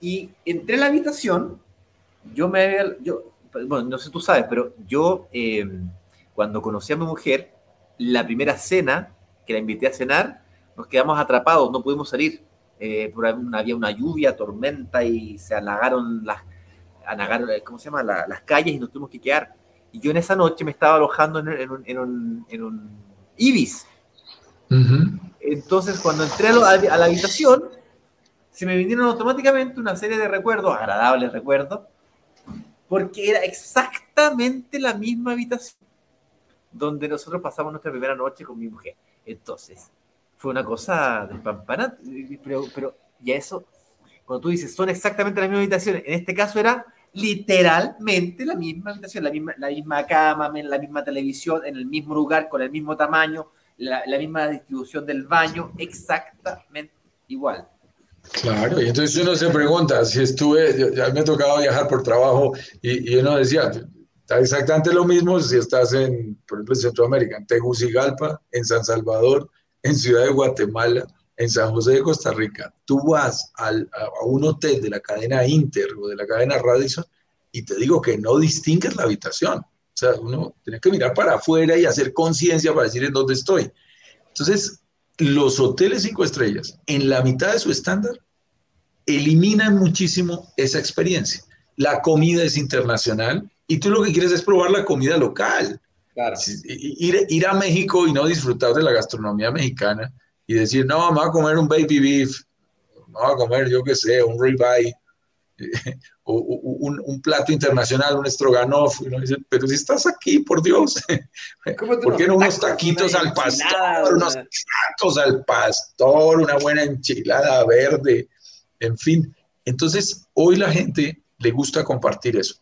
y entré en la habitación, yo me yo bueno, no sé tú sabes, pero yo eh, cuando conocí a mi mujer, la primera cena que la invité a cenar, nos quedamos atrapados, no pudimos salir. Eh, por había una lluvia, tormenta y se alagaron las, alagaron, ¿cómo se llama? las calles y nos tuvimos que quedar. Y yo en esa noche me estaba alojando en, un, en un, en un Ibis. Entonces, cuando entré a, a, la habitación, se me vinieron automáticamente una serie de recuerdos, agradables recuerdos, porque era exactamente la misma habitación donde nosotros pasamos nuestra primera noche con mi mujer. Entonces, fue una cosa despampanante, pero, pero ya eso, cuando tú dices, son exactamente las mismas habitaciones, en este caso era literalmente la misma habitación, la misma, la misma cama, la misma televisión, en el mismo lugar, con el mismo tamaño, la, la misma distribución del baño, exactamente igual. Claro, y entonces uno se pregunta, si estuve, ya me ha tocado viajar por trabajo y, y uno decía, Está exactamente lo mismo si estás en, por ejemplo, en Centroamérica, en Tegucigalpa, en San Salvador, en Ciudad de Guatemala, en San José de Costa Rica. Tú vas al, a, un hotel de la cadena Inter o de la cadena Radisson y te digo que no distingues la habitación. O sea, uno tiene que mirar para afuera y hacer conciencia para decir en dónde estoy. Entonces, los hoteles cinco estrellas, en la mitad de su estándar, eliminan muchísimo esa experiencia. La comida es internacional, y tú lo que quieres es probar la comida local. Claro. Ir, ir, a México y no disfrutar de la gastronomía mexicana y decir, no, vamos a comer un baby beef, vamos a comer, yo qué sé, un ribeye, o, un, un, plato internacional, un stroganoff. pero si estás aquí, por Dios, ¿por qué no unos taquitos al pastor, unos tacos al pastor, una buena enchilada verde? En fin, entonces hoy la gente le gusta compartir eso.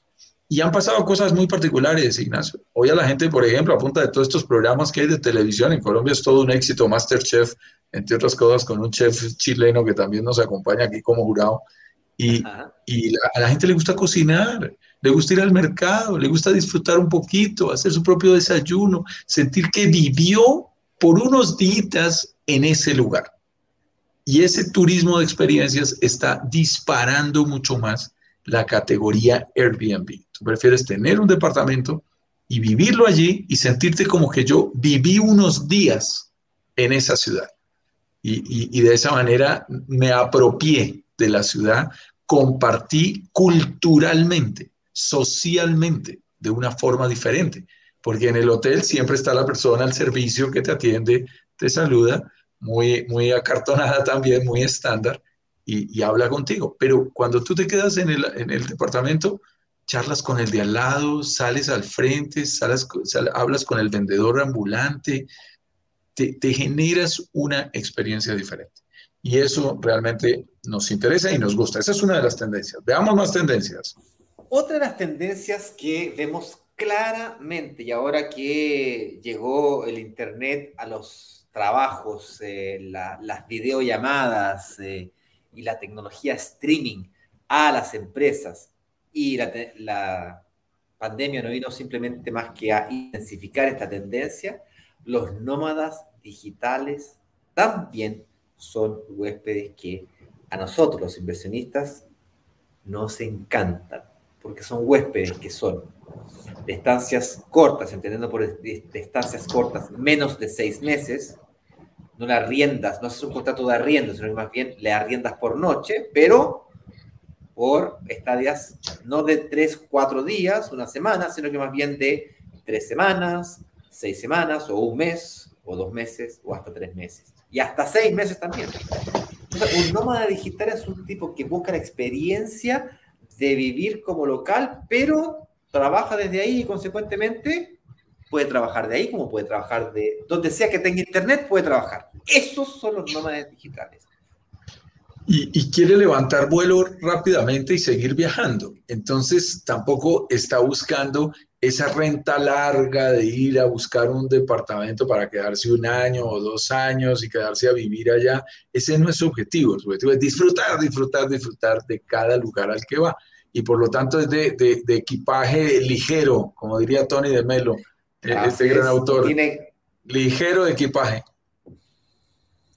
Y han pasado cosas muy particulares, Ignacio. Hoy a la gente, por ejemplo, a punta de todos estos programas que hay de televisión, en Colombia es todo un éxito, Masterchef, entre otras cosas, con un chef chileno que también nos acompaña aquí como jurado. Y, y a la gente le gusta cocinar, le gusta ir al mercado, le gusta disfrutar un poquito, hacer su propio desayuno, sentir que vivió por unos días en ese lugar. Y ese turismo de experiencias está disparando mucho más la categoría Airbnb. Tú prefieres tener un departamento y vivirlo allí y sentirte como que yo viví unos días en esa ciudad. Y, de esa manera me apropié de la ciudad, compartí culturalmente, socialmente, de una forma diferente. Porque en el hotel siempre está la persona al servicio que te atiende, te saluda, muy, muy acartonada también, muy estándar, y, habla contigo. Pero cuando tú te quedas en el, en el departamento, charlas con el de al lado, sales al frente, sales, hablas con el vendedor ambulante, te, te, generas una experiencia diferente. Y eso realmente nos interesa y nos gusta. Esa es una de las tendencias. Veamos más tendencias. Otra de las tendencias que vemos claramente y ahora que llegó el Internet a los trabajos, eh, las videollamadas eh, y la tecnología streaming a las empresas, y la, pandemia no vino simplemente más que a intensificar esta tendencia, los nómadas digitales también son huéspedes que a nosotros, los inversionistas, nos encantan, porque son huéspedes que son. De estancias cortas, entendiendo por estancias cortas menos de seis meses, no le arriendas, no es un contrato de arriendo, sino que más bien le arriendas por noche, pero por estadias no de tres, cuatro días, una semana, sino que más bien de tres semanas, seis semanas, o un mes, o dos meses, o hasta tres meses. Y hasta seis meses también. un nómada digital es un tipo que busca la experiencia de vivir como local, pero trabaja desde ahí y consecuentemente puede trabajar de ahí como puede trabajar de donde sea que tenga internet, puede trabajar. Esos son los nómadas digitales y, quiere levantar vuelo rápidamente y seguir viajando. Entonces tampoco está buscando esa renta larga de ir a buscar un departamento para quedarse un año o dos años y quedarse a vivir allá. Ese no es su objetivo. Su objetivo es disfrutar, disfrutar, disfrutar de cada lugar al que va. Y por lo tanto es de, de, equipaje ligero, como diría Tony de Melo, eh, este gran autor. Tiene... Ligero de equipaje.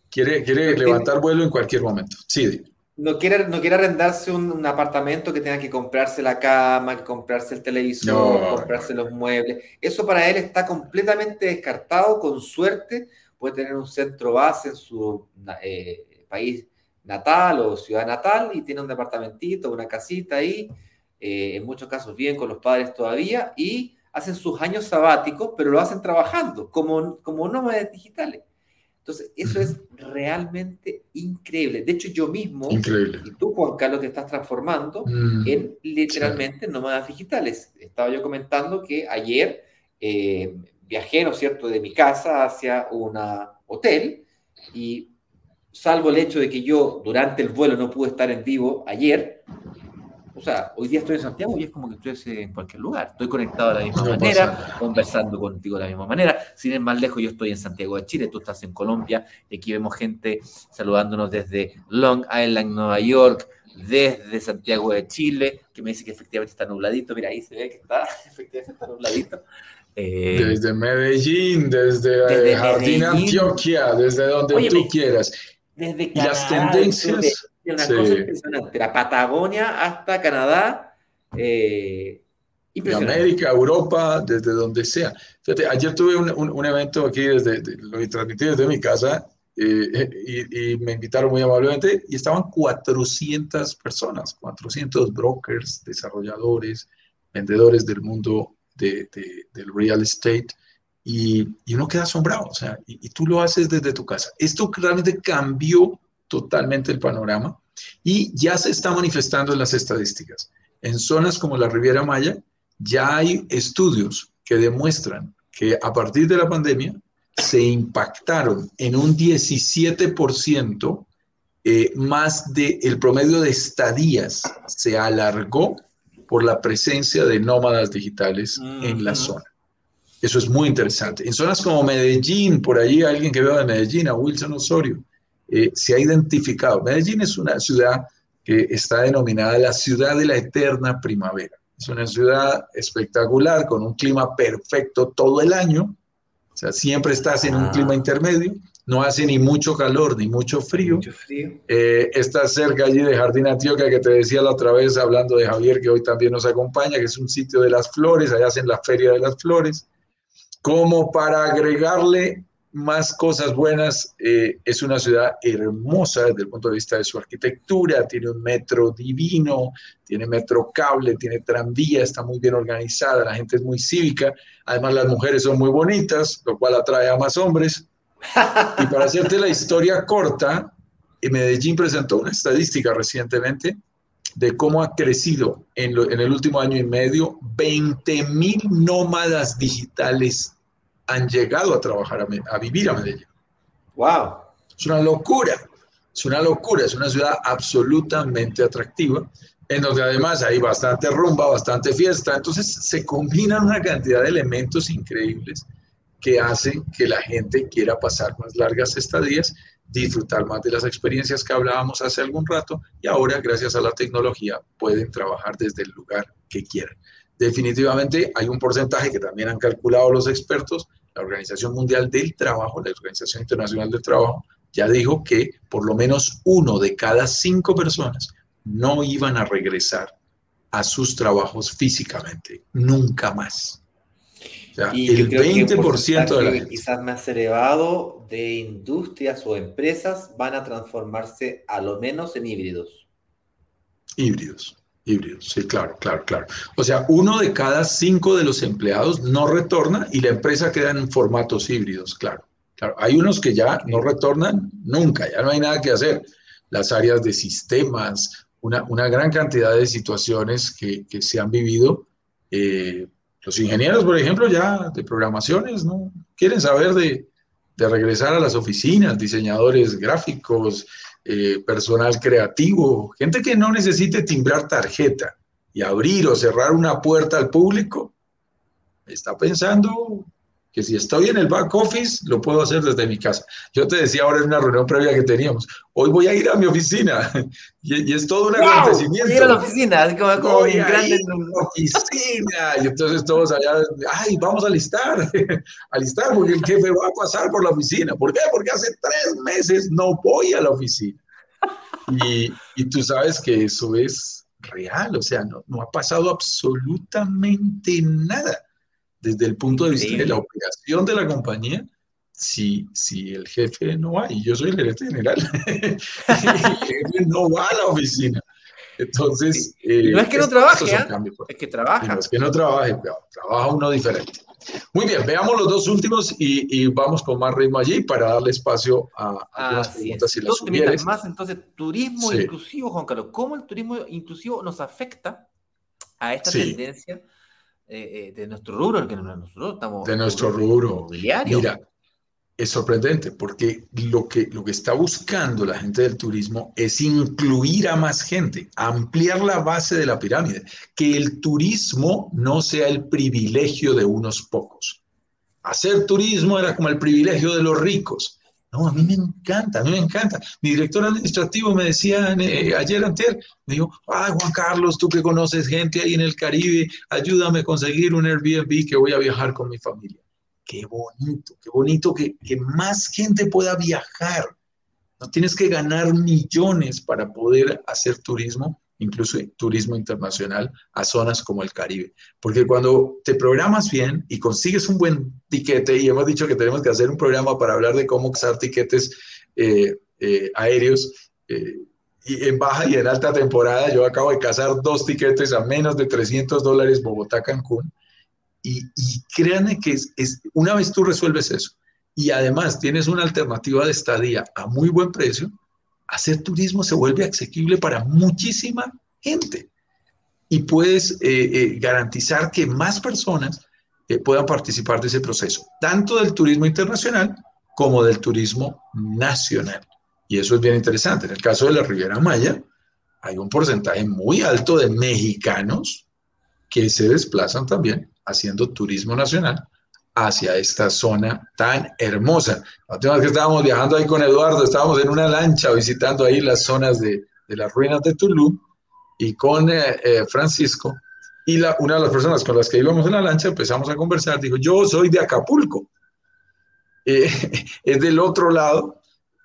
Quiere, quiere levantar vuelo en cualquier momento. Sí. no quiere, no quiere arrendarse un, apartamento que tenga que comprarse la cama, que comprarse el televisor, comprarse los muebles. Eso para él está completamente descartado. Con suerte puede tener un centro base en su eh, país natal o ciudad natal y tiene un departamentito, una casita ahí. Eh, en muchos casos bien con los padres todavía y hacen sus años sabáticos, pero lo hacen trabajando como, como nómadas digitales. Entonces, eso es realmente increíble. De hecho, yo mismo, y tú, Juan Carlos, te estás transformando mm, en literalmente nómadas digitales. Estaba yo comentando que ayer eh, viajé, ¿no es cierto?, de mi casa hacia un hotel y salvo el hecho de que yo durante el vuelo no pude estar en vivo ayer, o sea, hoy día estoy en Santiago y es como que estoy en cualquier lugar. Estoy conectado de la misma manera, conversando contigo de la misma manera. Sin ir más lejos, yo estoy en Santiago de Chile, tú estás en Colombia. Y aquí vemos gente saludándonos desde Long Island, Nueva York, desde Santiago de Chile, que me dice que efectivamente está nubladito. Mira, ahí se ve que está, efectivamente está nubladito. Eh, desde Medellín, desde, Jardín Antioquia, desde donde tú quieras. Desde y las tendencias una cosa impresionante. La Patagonia hasta Canadá. Eh, América, Europa, desde donde sea. Fíjate, ayer tuve un, un, evento aquí, desde, lo transmití desde mi casa, eh, y, me invitaron muy amablemente, y estaban 400 personas, 400 brokers, desarrolladores, vendedores del mundo de, del real estate, y, y, uno queda asombrado, o sea, y, y tú lo haces desde tu casa. Esto realmente cambió totalmente el panorama y ya se está manifestando en las estadísticas. En zonas como la Riviera Maya ya hay estudios que demuestran que a partir de la pandemia se impactaron en un 17% eh, más del el promedio de estadías se alargó por la presencia de nómadas digitales en la zona. Eso es muy interesante. En zonas como Medellín, por ahí alguien que veo de Medellín, a Wilson Osorio, eh, se ha identificado. Medellín es una ciudad que está denominada la ciudad de la eterna primavera. Es una ciudad espectacular, con un clima perfecto todo el año. O sea, siempre estás en un ah. clima intermedio. No hace ni mucho calor ni mucho frío. Mucho frío. Eh, estás cerca allí de Jardín Antioquia, que te decía la otra vez, hablando de Javier, que hoy también nos acompaña, que es un sitio de las flores. Allá hacen la Feria de las Flores. Como para agregarle más cosas buenas. Eh, es una ciudad hermosa desde el punto de vista de su arquitectura, tiene un metro divino, tiene metro cable, tiene tranvía, está muy bien organizada, la gente es muy cívica, además las mujeres son muy bonitas, lo cual atrae a más hombres. Y para hacerte la historia corta, Medellín presentó una estadística recientemente de cómo ha crecido en, en el último año y medio 20 mil nómadas digitales han llegado a trabajar, a, vivir a Medellín. ¡Wow! Es una locura, es una locura, es una ciudad absolutamente atractiva, en donde además hay bastante rumba, bastante fiesta, entonces se combinan una cantidad de elementos increíbles que hacen que la gente quiera pasar más largas estadías, disfrutar más de las experiencias que hablábamos hace algún rato y ahora gracias a la tecnología pueden trabajar desde el lugar que quieran. Definitivamente hay un porcentaje que también han calculado los expertos la Organización Mundial del Trabajo, la Organización Internacional del Trabajo, ya dijo que por lo menos uno de cada cinco personas no iban a regresar a sus trabajos físicamente, nunca más. O sea, y el 20% de la gente. quizás más elevado de industrias o empresas van a transformarse a lo menos en híbridos. Híbridos. Híbridos, sí, claro, claro, claro. O sea, uno de cada cinco de los empleados no retorna y la empresa queda en formatos híbridos, claro. Claro, hay unos que ya no retornan nunca, ya no hay nada que hacer. Las áreas de sistemas, una, una gran cantidad de situaciones que, que se han vivido. Eh, los ingenieros, por ejemplo, ya de programaciones, ¿no? Quieren saber de, de regresar a las oficinas, diseñadores gráficos, eh, personal creativo, gente que no necesite timbrar tarjeta y abrir o cerrar una puerta al público, está pensando que si estoy en el back office, lo puedo hacer desde mi casa. Yo te decía ahora en una reunión previa que teníamos, hoy voy a ir a mi oficina y, es todo un acontecimiento. Voy a ir a la oficina, como, como voy grande. A la oficina, y entonces todos allá, ay, vamos a listar, a listar, porque el jefe va a pasar por la oficina. ¿Por qué? Porque hace tres meses no voy a la oficina. Y, y, tú sabes que eso es real, o sea, no, no ha pasado absolutamente nada desde el punto de vista de la operación de la compañía. Si, si el jefe no va, y yo soy el gerente general, el jefe no va a la oficina. Entonces. no es que no trabaje, ¿eh? es que trabaja. No es que no trabaje, trabaja uno diferente. Muy bien, veamos los dos últimos y, vamos con más ritmo allí para darle espacio a, las preguntas si las más, entonces, turismo inclusivo, Juan Carlos. ¿Cómo el turismo inclusivo nos afecta a esta tendencia eh, eh, de nuestro rubro? Que nosotros estamos de nuestro rubro. Mira, es sorprendente porque lo que, lo que está buscando la gente del turismo es incluir a más gente, ampliar la base de la pirámide, que el turismo no sea el privilegio de unos pocos. Hacer turismo era como el privilegio de los ricos. No, a mí me encanta, a mí me encanta. Mi director administrativo me decía eh, ayer antes, me dijo, ah, Juan Carlos, tú que conoces gente ahí en el Caribe, ayúdame a conseguir un Airbnb que voy a viajar con mi familia. Qué bonito, qué bonito que, más gente pueda viajar. No tienes que ganar millones para poder hacer turismo, incluso turismo internacional, a zonas como el Caribe. Porque cuando te programas bien y consigues un buen tiquete, y hemos dicho que tenemos que hacer un programa para hablar de cómo usar tiquetes eh, eh, aéreos, eh, y en baja y en alta temporada, yo acabo de cazar dos tiquetes a menos de 300 dólares Bogotá-Cancún. Y, créanme que es, una vez tú resuelves eso y además tienes una alternativa de estadía a muy buen precio, hacer turismo se vuelve asequible para muchísima gente y puedes eh, eh, garantizar que más personas eh, puedan participar de ese proceso, tanto del turismo internacional como del turismo nacional. Y eso es bien interesante. En el caso de la Riviera Maya, hay un porcentaje muy alto de mexicanos que se desplazan también haciendo turismo nacional hacia esta zona tan hermosa. La última vez que estábamos viajando ahí con Eduardo, estábamos en una lancha visitando ahí las zonas de, de las ruinas de Tulum y con eh, eh, Francisco. Y la, una de las personas con las que íbamos en la lancha empezamos a conversar, dijo, yo soy de Acapulco, eh, es del otro lado,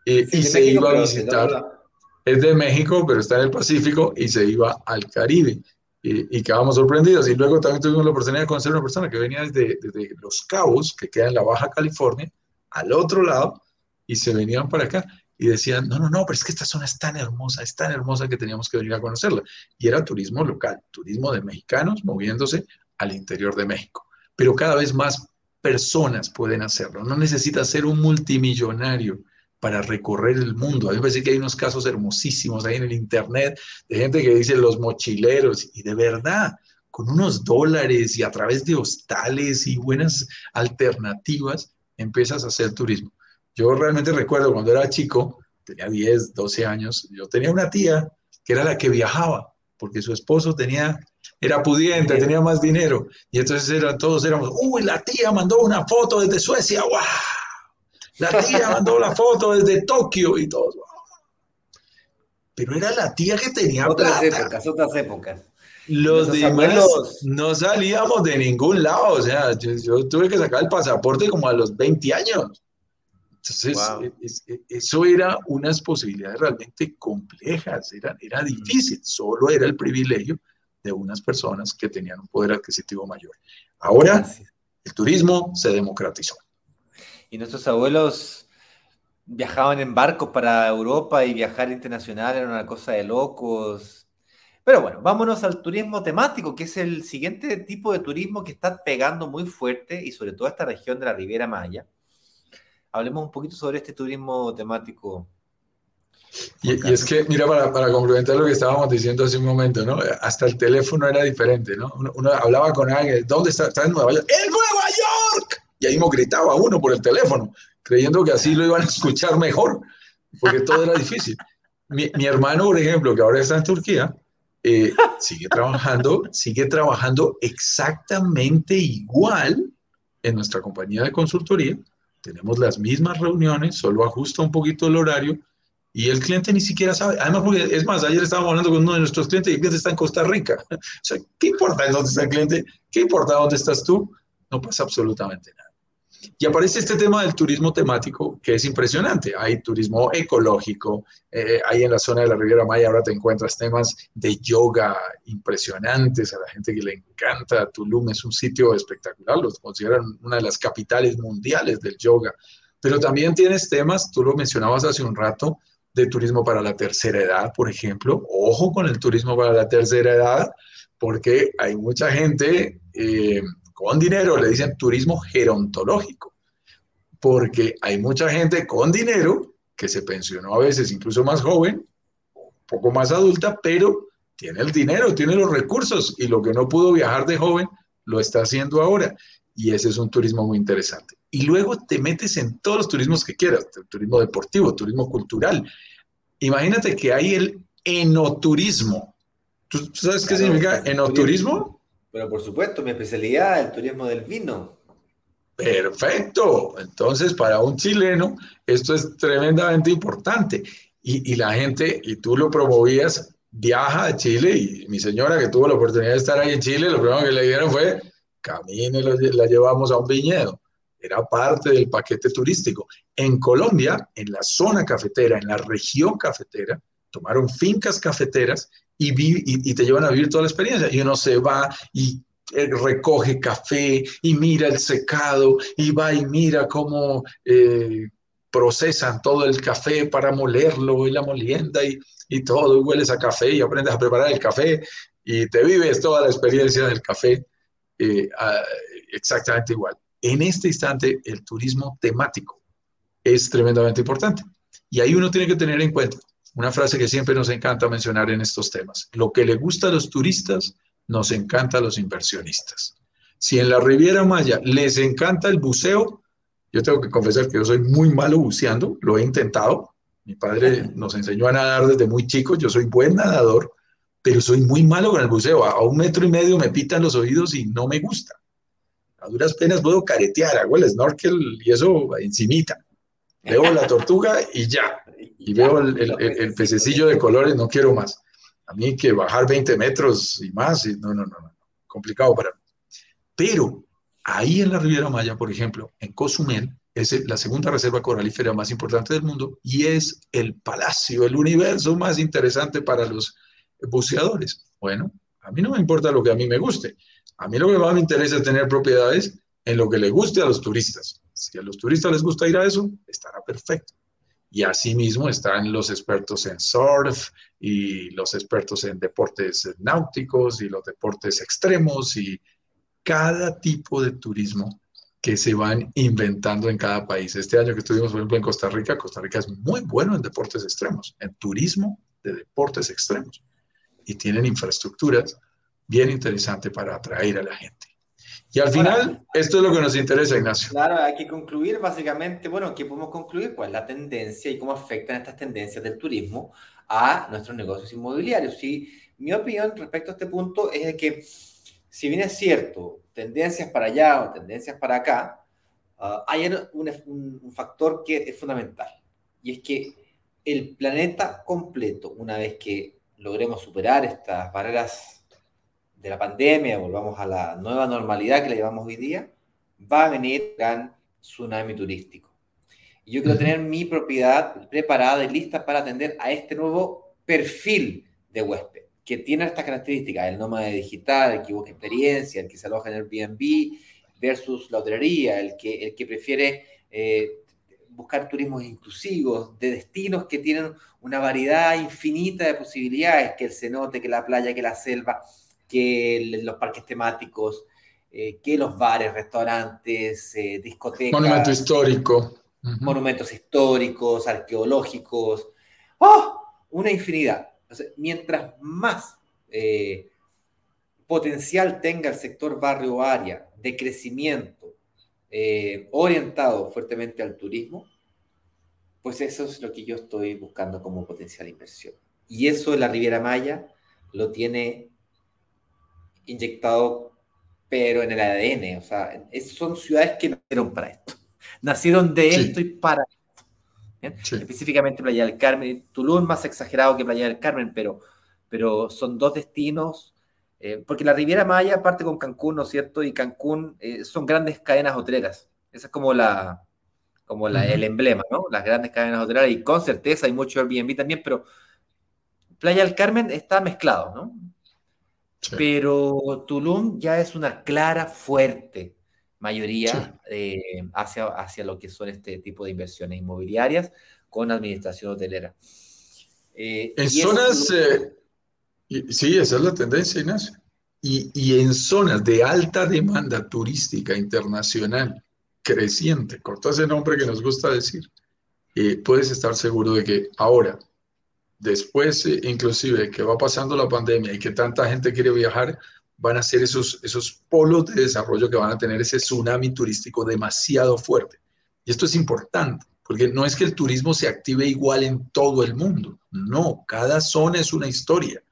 y se iba a visitar, es de México, pero está en el Pacífico, y se iba al Caribe y, quedamos sorprendidos. Y luego también tuvimos la oportunidad de conocer a una persona que venía desde, Los Cabos, que queda en la Baja California, al otro lado, y se venían para acá y decían, no, no, no, pero es que esta zona es tan hermosa, es tan hermosa que teníamos que venir a conocerla. Y era turismo local, turismo de mexicanos moviéndose al interior de México. Pero cada vez más personas pueden hacerlo. No necesita ser un multimillonario para recorrer el mundo. A mí me parece que hay unos casos hermosísimos ahí en el Internet de gente que dice los mochileros y de verdad, con unos dólares y a través de hostales y buenas alternativas, empiezas a hacer turismo. Yo realmente recuerdo cuando era chico, tenía 10, 12 años, yo tenía una tía que era la que viajaba, porque su esposo tenía, era pudiente, tenía más dinero, y entonces eran, todos éramos, uy, la tía mandó una foto desde Suecia, ¡guau! La tía mandó la foto desde Tokio y todo. Pero era la tía que tenía otras épocas, otras épocas. Los demás no salíamos de ningún lado. O sea, yo, tuve que sacar el pasaporte como a los 20 años. Entonces, eso era unas posibilidades realmente complejas, era, era mm. difícil, solo era el privilegio de unas personas que tenían un poder adquisitivo mayor. Ahora, el turismo se democratizó y nuestros abuelos viajaban en barcos para Europa y viajar internacional era una cosa de locos. Pero bueno, vámonos al turismo temático, que es el siguiente tipo de turismo que está pegando muy fuerte y sobre todo esta región de la Riviera Maya. Hablemos un poquito sobre este turismo temático. Y, es que, mira, para, complementar lo que estábamos diciendo hace un momento, ¿no? Hasta el teléfono era diferente, ¿no? Uno, hablaba con alguien, ¿dónde está? ¿Está en Nueva York? ¡En Nueva York! Y ahí me gritaba uno por el teléfono, creyendo que así lo iban a escuchar mejor, porque todo era difícil. Mi, hermano, por ejemplo, que ahora está en Turquía, eh, sigue trabajando, sigue trabajando exactamente igual en nuestra compañía de consultoría. Tenemos las mismas reuniones, solo ajusta un poquito el horario y el cliente ni siquiera sabe. Además, porque es más, ayer estábamos hablando con uno de nuestros clientes y el cliente está en Costa Rica. O sea, ¿qué importa dónde está el cliente? ¿Qué importa dónde estás tú? No pasa absolutamente nada. Y aparece este tema del turismo temático que es impresionante. Hay turismo ecológico, eh, hay en la zona de la Riviera Maya ahora te encuentras temas de yoga impresionantes a la gente que le encanta. Tulum es un sitio espectacular, lo consideran una de las capitales mundiales del yoga. Pero también tienes temas, tú lo mencionabas hace un rato, de turismo para la tercera edad, por ejemplo. Ojo con el turismo para la tercera edad, porque hay mucha gente eh, con dinero, le dicen turismo gerontológico, porque hay mucha gente con dinero que se pensionó a veces incluso más joven, un poco más adulta, pero tiene el dinero, tiene los recursos y lo que no pudo viajar de joven lo está haciendo ahora. Y ese es un turismo muy interesante. Y luego te metes en todos los turismos que quieras, turismo deportivo, turismo cultural. Imagínate que hay el enoturismo. ¿Tú sabes qué significa enoturismo? Pero por supuesto, mi especialidad, el turismo del vino. Perfecto. Entonces, para un chileno, esto es tremendamente importante. Y, la gente, y tú lo promovías, viaja a Chile y mi señora que tuvo la oportunidad de estar ahí en Chile, lo primero que le dijeron fue, camine, la llevamos a un viñedo. Era parte del paquete turístico. En Colombia, en la zona cafetera, en la región cafetera, tomaron fincas cafeteras y, te llevan a vivir toda la experiencia. Y uno se va y eh, recoge café y mira el secado y va y mira cómo eh, procesan todo el café para molerlo y la molienda y, y todo, y hueles a café y aprendes a preparar el café y te vives toda la experiencia del café eh, exactamente igual. En este instante, el turismo temático es tremendamente importante. Y ahí uno tiene que tener en cuenta una frase que siempre nos encanta mencionar en estos temas. Lo que le gusta a los turistas, nos encanta a los inversionistas. Si en la Riviera Maya les encanta el buceo, yo tengo que confesar que yo soy muy malo buceando, lo he intentado. Mi padre nos enseñó a nadar desde muy chico, yo soy buen nadador, pero soy muy malo con el buceo. A un metro y medio me pitan los oídos y no me gusta. A duras penas puedo caretear, hago el snorkel y eso encimita. Veo la tortuga y ya y veo el, pececillo de colores, no quiero más. A mí que bajar 20 metros y más, y no, no, no, no, complicado para mí. Pero ahí en la Riviera Maya, por ejemplo, en Cozumel, es la segunda reserva coralífera más importante del mundo y es el palacio, el universo más interesante para los buceadores. Bueno, a mí no me importa lo que a mí me guste. A mí lo que más me interesa es tener propiedades en lo que le guste a los turistas. Si a los turistas les gusta ir a eso, estará perfecto. Y asimismo están los expertos en surf y los expertos en deportes náuticos y los deportes extremos y cada tipo de turismo que se van inventando en cada país. Este año que estuvimos, por ejemplo, en Costa Rica, Costa Rica es muy bueno en deportes extremos, en turismo de deportes extremos. Y tienen infraestructuras bien interesantes para atraer a la gente. Y al final, esto es lo que nos interesa, Ignacio. Claro, hay que concluir básicamente, bueno, ¿qué podemos concluir? Pues la tendencia y cómo afectan estas tendencias del turismo a nuestros negocios inmobiliarios. Y mi opinión respecto a este punto es de que, si bien es cierto, tendencias para allá o tendencias para acá, ah, hay un, un factor que es fundamental. Y es que el planeta completo, una vez que logremos superar estas barreras de la pandemia, volvamos a la nueva normalidad que le llevamos hoy día, va a venir un gran tsunami turístico. Y yo quiero tener mi propiedad preparada y lista para atender a este nuevo perfil de huésped, que tiene estas características, el nómada digital, el que busca experiencia, el que se aloja en Airbnb versus la hotelería, el que, el que prefiere eh, buscar turismos inclusivos, de destinos que tienen una variedad infinita de posibilidades, que el cenote, que la playa, que la selva, que los parques temáticos, eh, que los bares, restaurantes, eh, discotecas. Monumento histórico. Monumentos históricos, arqueológicos. ¡Oh! Una infinidad. mientras más eh, potencial tenga el sector barrio o área de crecimiento orientado fuertemente al turismo, pues eso es lo que yo estoy buscando como potencial inversión. Y eso la Riviera Maya lo tiene inyectado, pero en el ADN. O sea, son ciudades que nacieron para esto. Nacieron de esto y para esto. Específicamente Playa del Carmen, Tulum más exagerado que Playa del Carmen, pero, pero son dos destinos, eh, porque la Riviera Maya parte con Cancún, ¿no es cierto? Y Cancún eh, son grandes cadenas hoteleras. Esa es como la, como la, el emblema, ¿no? Las grandes cadenas hoteleras y con certeza hay mucho Airbnb también, pero Playa del Carmen está mezclado, ¿no? Pero Tulum ya es una clara, fuerte mayoría eh, hacia, hacia lo que son este tipo de inversiones inmobiliarias con administración hotelera. Eh, en zonas, eh, sí, esa es la tendencia, Ignacio. Y, y, en zonas de alta demanda turística internacional creciente, corta ese nombre que nos gusta decir, puedes estar seguro de que ahora después eh, inclusive que va pasando la pandemia y que tanta gente quiere viajar, van a ser esos, esos polos de desarrollo que van a tener ese tsunami turístico demasiado fuerte. Y esto es importante, porque no es que el turismo se active igual en todo el mundo, no, cada zona es una historia,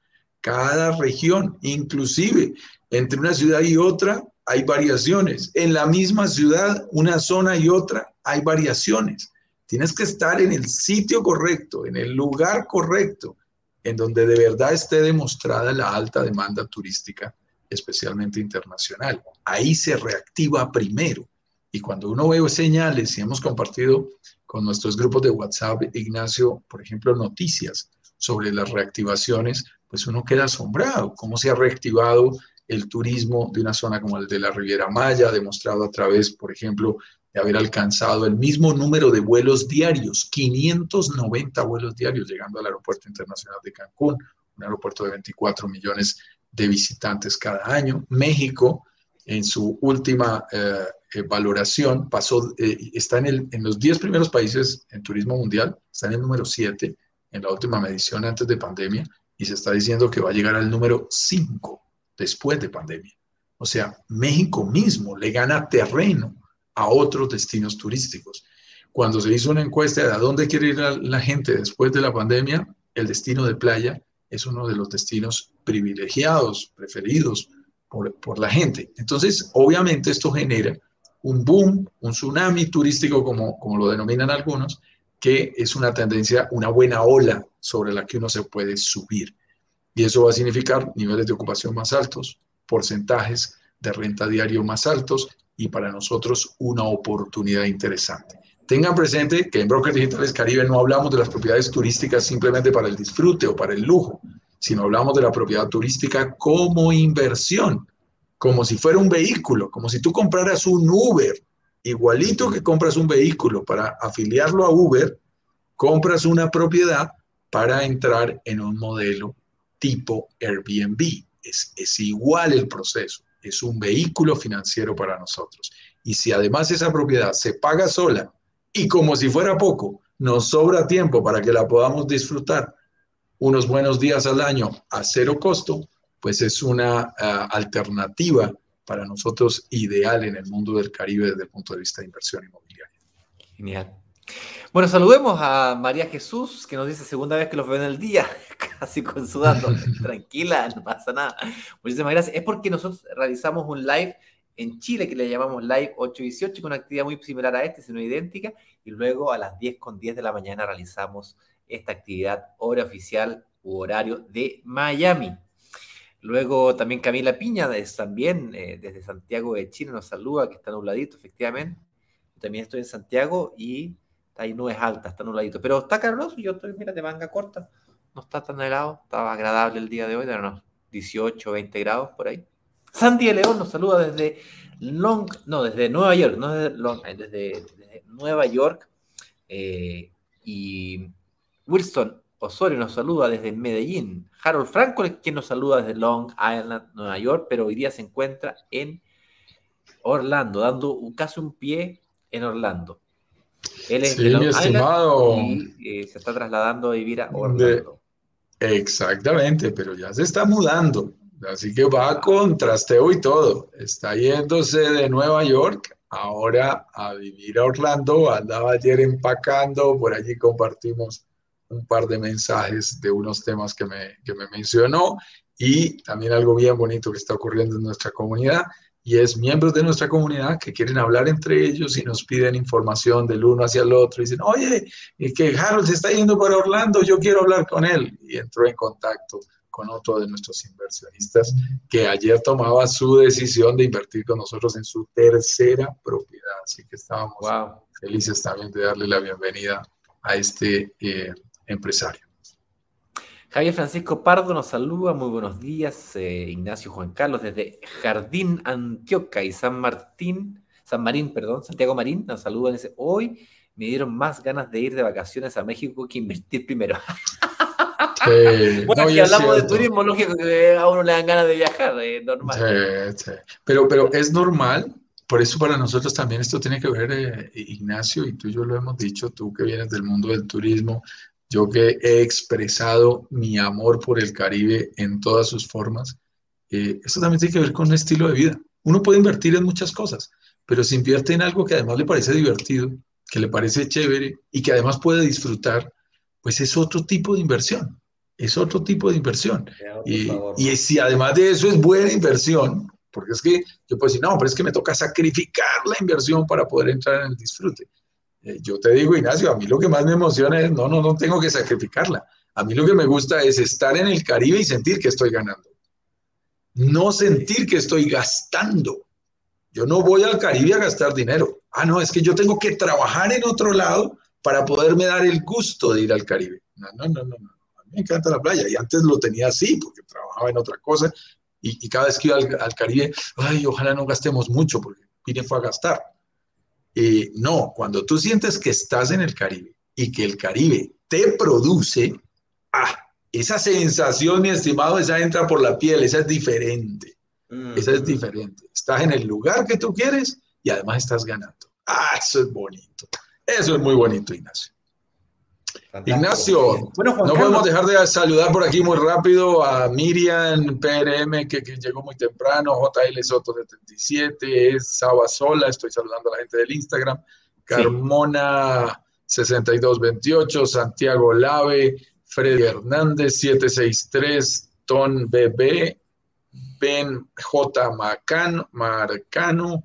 cada región, inclusive entre una ciudad y otra hay variaciones, en la misma ciudad, una zona y otra hay variaciones. Tienes que estar en el sitio correcto, en el lugar correcto, en donde de verdad esté demostrada la alta demanda turística, especialmente internacional. Ahí se reactiva primero. Y cuando uno ve señales, y hemos compartido con nuestros grupos de WhatsApp, Ignacio, por ejemplo, noticias sobre las reactivaciones, pues uno queda asombrado. ¿Cómo se ha reactivado el turismo de una zona como el de la Riviera Maya, demostrado a través, por ejemplo, de haber alcanzado el mismo número de vuelos diarios, 590 vuelos diarios llegando al Aeropuerto Internacional de Cancún, un aeropuerto de 24 millones de visitantes cada año. México, en su última eh, valoración, pasó, eh, está en, en los 10 primeros países en turismo mundial, está en el número 7 en la última medición antes de pandemia y se está diciendo que va a llegar al número 5 después de pandemia. O sea, México mismo le gana terreno a otros destinos turísticos. Cuando se hizo una encuesta de a dónde quiere ir la, gente después de la pandemia, el destino de playa es uno de los destinos privilegiados, preferidos por, por, la gente. Entonces, obviamente esto genera un boom, un tsunami turístico, como, como lo denominan algunos, que es una tendencia, una buena ola sobre la que uno se puede subir. Y eso va a significar niveles de ocupación más altos, porcentajes de renta diario más altos y para nosotros una oportunidad interesante. Tengan presente que en Brokers Digitales Caribe no hablamos de las propiedades turísticas simplemente para el disfrute o para el lujo, sino hablamos de la propiedad turística como inversión, como si fuera un vehículo, como si tú compraras un Uber, igualito que compras un vehículo para afiliarlo a Uber, compras una propiedad para entrar en un modelo tipo Airbnb. Es, es igual el proceso es un vehículo financiero para nosotros. Y si además esa propiedad se paga sola y como si fuera poco, nos sobra tiempo para que la podamos disfrutar unos buenos días al año a cero costo, pues es una ah, alternativa para nosotros ideal en el mundo del Caribe desde el punto de vista de inversión inmobiliaria. Genial. Bueno, saludemos a María Jesús, que nos dice segunda vez que los veo en el día, casi con sudando. Tranquila, no pasa nada. Muchísimas gracias. Es porque nosotros realizamos un live en Chile que le llamamos Live 818 con una actividad muy similar a este, sino idéntica, y luego a las 10 con 10 de la mañana realizamos esta actividad, hora oficial u horario de Miami. Luego también Camila Piña, también eh, desde Santiago de Chile, nos saluda, que está nubladito, efectivamente. también estoy en Santiago y ahí no es alta, está nubladito. Pero está caluroso, yo estoy, mira, de manga corta. No está tan helado, estaba agradable el día de hoy, de unos 18, 20 grados por ahí. Sandy de León nos saluda desde Long, no, desde Nueva York, no desde, Long, eh, desde, Nueva York. Eh, y Wilson Osorio nos saluda desde Medellín. Harold Franco es quien nos saluda desde Long Island, Nueva York, pero hoy día se encuentra en Orlando, dando casi un pie en Orlando. Él es sí, mi estimado. Y, eh, se está trasladando a vivir a Orlando. Exactamente, pero ya se está mudando. Así que va con trasteo y todo. Está yéndose de Nueva York ahora a vivir a Orlando. Andaba ayer empacando, por allí compartimos un par de mensajes de unos temas que me, que me mencionó y también algo bien bonito que está ocurriendo en nuestra comunidad y es miembros de nuestra comunidad que quieren hablar entre ellos y nos piden información del uno hacia el otro. Y dicen, oye, que Harold se está yendo para Orlando, yo quiero hablar con él. Y entró en contacto con otro de nuestros inversionistas que ayer tomaba su decisión de invertir con nosotros en su tercera propiedad. Así que estábamos felices también de darle la bienvenida a este eh, empresario. Javier Francisco Pardo nos saluda, muy buenos días. Eh, Ignacio Juan Carlos desde Jardín Antioquia y San Martín, San Marín, perdón, Santiago Marín nos saluda. Dice, hoy me dieron más ganas de ir de vacaciones a México que invertir primero. bueno, si hablamos de turismo, lógico que a uno le dan ganas de viajar, es normal. Pero, pero es normal, por eso para nosotros también esto tiene que ver, eh, Ignacio, y tú y yo lo hemos dicho, tú que vienes del mundo del turismo, yo que he expresado mi amor por el Caribe en todas sus formas, eh, esto también tiene que ver con un estilo de vida. Uno puede invertir en muchas cosas, pero si invierte en algo que además le parece divertido, que le parece chévere y que además puede disfrutar, pues es otro tipo de inversión es otro tipo de inversión. Y, y, si además de eso es buena inversión, porque es que yo puedo decir, no, pero es que me toca sacrificar la inversión para poder entrar en el disfrute. Eh, yo te digo, Ignacio, a mí lo que más me emociona es, no, no, no tengo que sacrificarla. A mí lo que me gusta es estar en el Caribe y sentir que estoy ganando. No sentir que estoy gastando. Yo no voy al Caribe a gastar dinero. Ah, no, es que yo tengo que trabajar en otro lado para poderme dar el gusto de ir al Caribe. No, no, no, no me encanta la playa. Y antes lo tenía así, porque trabajaba en otra cosa. Y, cada vez que iba al, Caribe, ay, ojalá no gastemos mucho, porque vine fue a gastar. Eh, no, cuando tú sientes que estás en el Caribe y que el Caribe te produce, ah, esa sensación, mi estimado, esa entra por la piel, esa es diferente. Esa es diferente. Estás en el lugar que tú quieres y además estás ganando. Ah, eso es bonito. Eso es muy bonito, Ignacio. Ignacio, no podemos dejar de saludar por aquí muy rápido a Miriam PRM, que, llegó muy temprano, JL Soto 77, es Saba Sola, estoy saludando a la gente del Instagram, Carmona 6228, Santiago Lave, Freddy Hernández 763, Ton BB, Ben J. Marcano,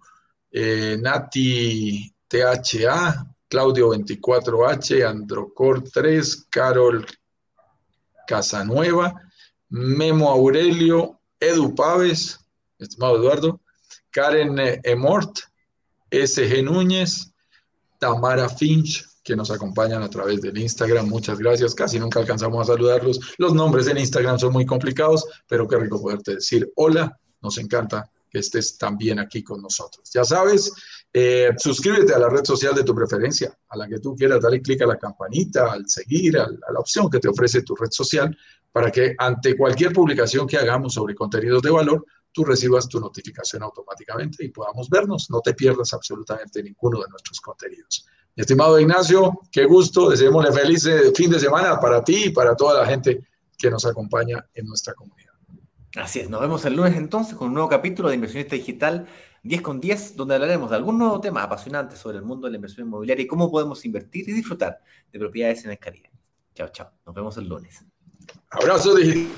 eh, Nati THA, Claudio 24H, Androcor 3, Carol Casanueva, Memo Aurelio, Edu Paves, estimado Eduardo, Karen Emort, SG Núñez, Tamara Finch, que nos acompañan a través del Instagram. Muchas gracias. Casi nunca alcanzamos a saludarlos. Los nombres en Instagram son muy complicados, pero qué rico poderte decir hola. Nos encanta que estés también aquí con nosotros. Ya sabes, eh, suscríbete a la red social de tu preferencia, a la que tú quieras, dale clic a la campanita, al seguir, a, a, la opción que te ofrece tu red social, para que ante cualquier publicación que hagamos sobre contenidos de valor, tú recibas tu notificación automáticamente y podamos vernos. No te pierdas absolutamente ninguno de nuestros contenidos. Estimado Ignacio, qué gusto, deseémosle feliz eh, fin de semana para ti y para toda la gente que nos acompaña en nuestra comunidad. Así es, nos vemos el lunes entonces con un nuevo capítulo de Inversionista Digital 10 con 10, donde hablaremos de algún nuevo tema apasionante sobre el mundo de la inversión inmobiliaria y cómo podemos invertir y disfrutar de propiedades en el. Chao, chao. Nos vemos el lunes. Abrazo digital.